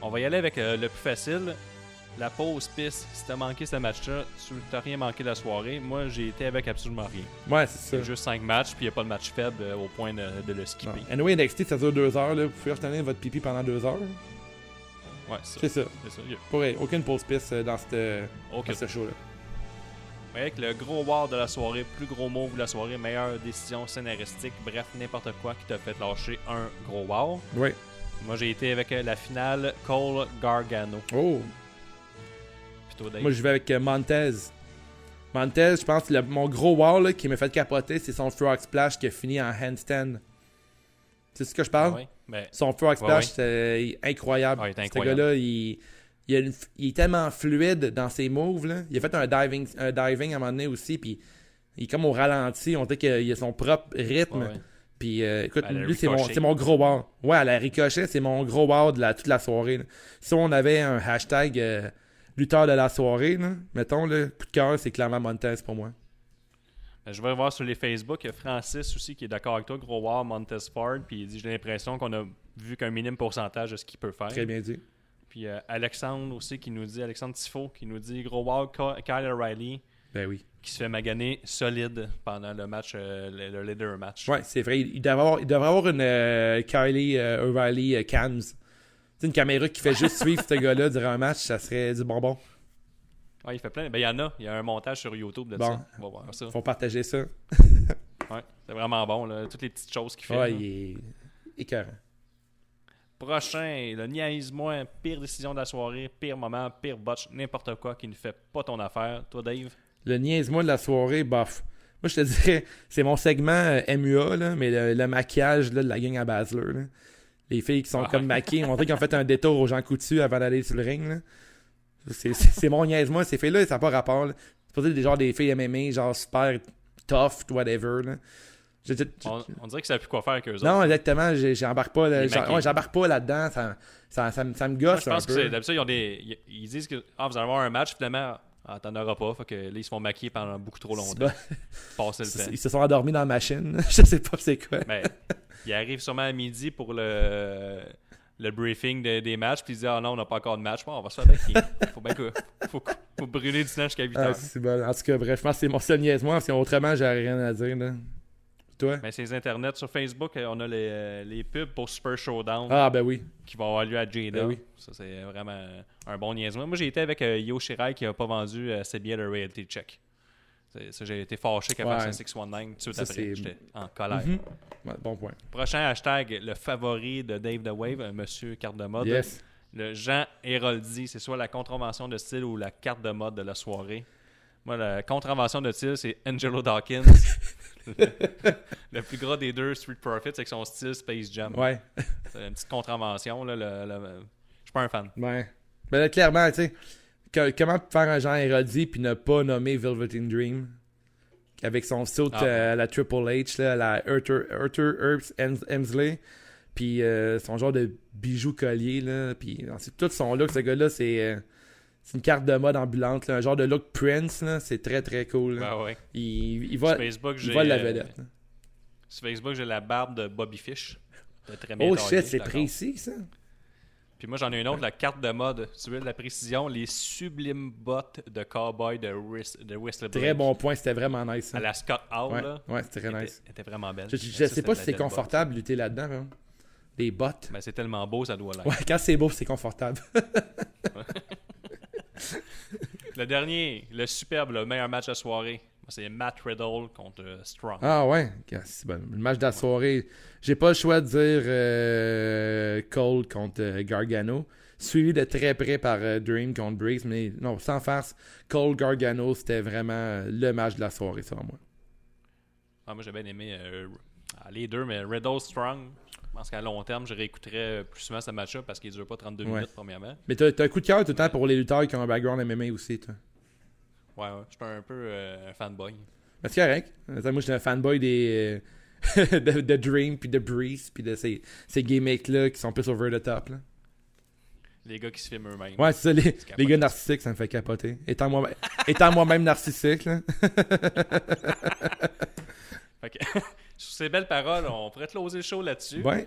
On va y aller avec euh, le plus facile. la pause piste, si t'as manqué ce match-là, tu t'as rien manqué de la soirée. Moi, j'ai été avec absolument rien. Ouais, c'est ça. juste 5 matchs, puis il n'y a pas de match faible euh, au point de, de le skipper. Anyway, NXT, ça dure deux heures. Là. Vous pouvez retenir votre pipi pendant deux heures. Ouais, c'est ça. C'est Pour vrai, aucune pause piste euh, dans, cette, aucun- dans ce show-là. Avec le gros war de la soirée, plus gros move de la soirée, meilleure décision scénaristique, bref, n'importe quoi qui t'a fait lâcher un gros wow. Ouais. Moi, j'ai été avec euh, la finale Cole Gargano. Oh. Plutôt. Moi, je vais avec euh, Montez. Montez, je pense que le- mon gros wow là, qui m'a fait capoter, c'est son Frog Splash qui a fini en handstand. C'est ce que je parle? Ouais? Ben, Son Splash, ouais. c'est incroyable. Ah, il est Ce incroyable. gars-là, il, il, a une- il est tellement fluide dans ses moves. Là. Il a fait un diving, un diving à un moment donné aussi, puis il est comme au ralenti. On dirait qu'il a son propre rythme. Puis euh, écoute, la lui, c'est mon, mon gros wow. Ouais, à la ricochet, c'est mon gros wow de la, toute la soirée. là. Si on avait un hashtag euh, lutteur de la soirée, là, mettons, le coup de cœur, c'est clairement Montez pour moi. Ben, Je vais voir sur les Facebook, il y a Francis aussi qui est d'accord avec toi, gros war Montez Ford, puis il dit j'ai l'impression qu'on a vu qu'un minime pourcentage de ce qu'il peut faire. Très bien dit. Puis euh, Alexandre aussi qui nous dit, Alexandre Tifo qui nous dit gros war Ky- Kyle O'Reilly Ben oui. qui se fait maganer solide pendant le match, euh, le, le leader match. Ouais, c'est vrai. Il devrait avoir, il devrait avoir une euh, Kylie euh, O'Reilly euh, cams. C'est une caméra qui fait juste suivre ce gars-là durant un match, ça serait du bonbon. Ouais, il fait plein. Ben, il y en a. Il y a un montage sur YouTube de Bon. ça. On va voir ça. Faut partager ça. Ouais, c'est vraiment bon, là. Toutes les petites choses qu'il fait. Ouais, là. il est écœurant. Prochain, le niaise-moi, pire décision de la soirée, pire moment, pire botch, n'importe quoi qui ne fait pas ton affaire. Toi, Dave, Le niaise-moi de la soirée, bof. Moi, je te dirais, c'est mon segment euh, MUA, là, mais le, le maquillage là, de la gang à Basler. là. Les filles qui sont Ah. comme maquillées, on dirait qu'ils ont fait un détour aux gens coutus avant d'aller sur le ring. là. C'est, mon niaise-moi. Ces filles-là, ça n'a pas rapport. C'est pas des, genre des filles MMA, genre super tough, whatever. Là. Je- je- je- on, on dirait que ça n'a plus quoi faire avec eux autres. non, exactement, j'embarque pas, là, ouais, pas là-dedans. Ça, ça, ça, me- ça me Moi, gosse je pense un que peu. D'habitude, ils, ont des, ils- ils disent que ah, vous allez avoir un match, finalement, ah, t'en auras pas. Fait que là, ils se font maquiller pendant beaucoup trop longtemps. bon. Passer le temps. Ils se sont endormis dans la machine. je sais pas c'est quoi. Ben, il arrive sûrement à midi pour le, le briefing de- des matchs, puis il dit Ah non, on n'a pas encore de match. Bon, on va se faire baquer. Faut bien que. Faut, faut brûler du temps jusqu'à 8 Ah, heures. c'est bon. En tout cas, bref, c'est mon seul niaise-moi, parce qu'autrement, j'aurais rien à dire. Là. Toi? Mais ces internets sur Facebook, euh, on a les, euh, les pubs pour Super Showdown Ah, ben oui. qui vont avoir lieu à Jada. Ben oui. Ça, c'est vraiment un bon niaisement. Moi, j'ai été avec euh, Yo Shirai qui n'a pas vendu euh, ses billets de Reality Check. Ça, J'ai été fâché qu'à Ouais. faire 619 tout de suite après. J'étais en colère. Mhm. Ouais, bon point. Prochain hashtag, le favori de Dave the Wave, Monsieur Carte de mode. Yes. Le Jean Héroldi, c'est soit la contravention de style ou la carte de mode de la soirée. Moi, la contravention de style, c'est Angelo Dawkins. le, le plus gros des deux Street Profits avec son style Space Jam. Ouais. C'est une petite contravention. Là, le- le- Je suis pas un fan. Ouais. Ben là, clairement, tu sais, que- comment faire un Jean Hérodi puis ne pas nommer Velveteen Dream? Avec son saut Ah. euh, à la Triple H, là, à la Arthur, Arthur Herbs Hems- Hemsley, puis euh, son genre de bijou collier, là, puis tout son look, ce gars-là, c'est euh, c'est une carte de mode ambulante, là, un genre de look Prince, c'est très très cool. là. Ben ouais. Il, il va, Facebook, il la vedette. sur Facebook, j'ai la barbe de Bobby Fish. De très bien Oh shit, c'est précis ça. Puis moi, j'en ai une autre, la carte de mode. Tu veux de la précision, les sublimes bottes de cowboy de, Whist de Très bon point, c'était vraiment nice. À la Scott Hall, Ouais, là. ouais c'était très nice. était vraiment belle. Je, je- je ça, sais pas si c'est confortable de lutter là-dedans. vraiment. Les bottes. Mais c'est tellement beau, ça doit l'être. Ouais, quand c'est beau, c'est confortable. Le dernier, le superbe, le meilleur match de la soirée, c'est Matt Riddle contre euh, Strong. Ah ouais, bon. Le match de la soirée. J'ai pas le choix de dire euh, Cole contre euh, Gargano. Suivi de très près par euh, Dream contre Breeze. Mais non, sans farce, Cole Gargano, c'était vraiment le match de la soirée, selon moi. Ah, moi, j'ai bien aimé euh, les deux, mais Riddle Strong, je pense qu'à long terme, je réécouterais plus souvent ce match-là parce qu'il dure pas 32 Ouais. minutes, premièrement. Mais t'as t'as un coup de cœur tout le temps pour les lutteurs qui ont un background MMA aussi, toi. Ouais, ouais. Je suis un peu euh, un fanboy. C'est correct. Moi, je suis un fanboy des. euh, de, de Dream, puis de Breeze, puis de ces, ces gimmicks-là qui sont plus over the top. Là. Les gars qui se filment eux-mêmes. Ouais, c'est ça, les, gars narcissiques, ça me fait capoter. Étant moi- étant moi-même narcissique, là. Fait que, sur ces belles paroles, on pourrait closer le show là-dessus. Ouais.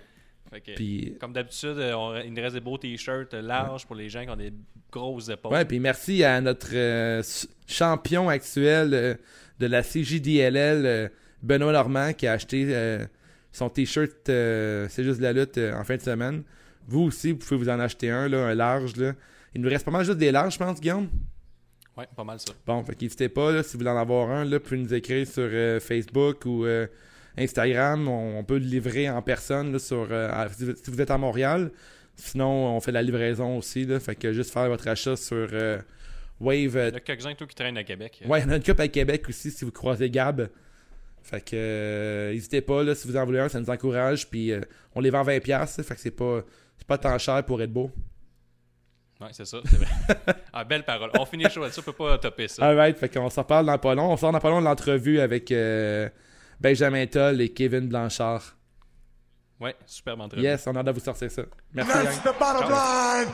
Puis, Comme d'habitude, euh, il nous reste des beaux t-shirts euh, larges pour les gens qui ont des grosses épaules. ouais, puis merci à notre euh, champion actuel euh, de la CJDLL, euh, Benoît Normand, qui a acheté son t-shirt C'est juste de la lutte en fin de semaine. Vous aussi, vous pouvez vous en acheter un, là, un large. Là. Il nous reste pas mal juste des larges, je pense, Guillaume. Ouais, pas mal ça. Bon, fait qu'hésitez pas, là, si vous voulez en avoir un, là, vous pouvez nous écrire sur Facebook ou Instagram. On, on peut le livrer en personne là, sur, euh, à- si, vous, êtes à Montréal. Sinon, on fait la livraison aussi. Là, fait que juste faire votre achat sur euh, Wave. euh, Il y en a quelques-uns qui traînent à Québec. ouais, il y en a une coupe à Québec aussi si vous croisez Gab. Fait que euh, n'hésitez pas, là, si vous en voulez un, ça nous encourage. Puis euh, on les vend 20$. là, Fait que c'est pas, c'est pas tant cher pour être beau. Ouais, c'est ça. c'est vrai. ah, belle parole. On finit le show là-dessus, on peut pas topper ça. Alright, fait qu'on s'en reparle dans pas long. On sort dans pas long de l'entrevue avec euh, Benjamin Toll et Kevin Blanchard. Ouais, super entrevue. Yes, on a hâte de vous sortir ça. Merci, That's gang. the bottom line,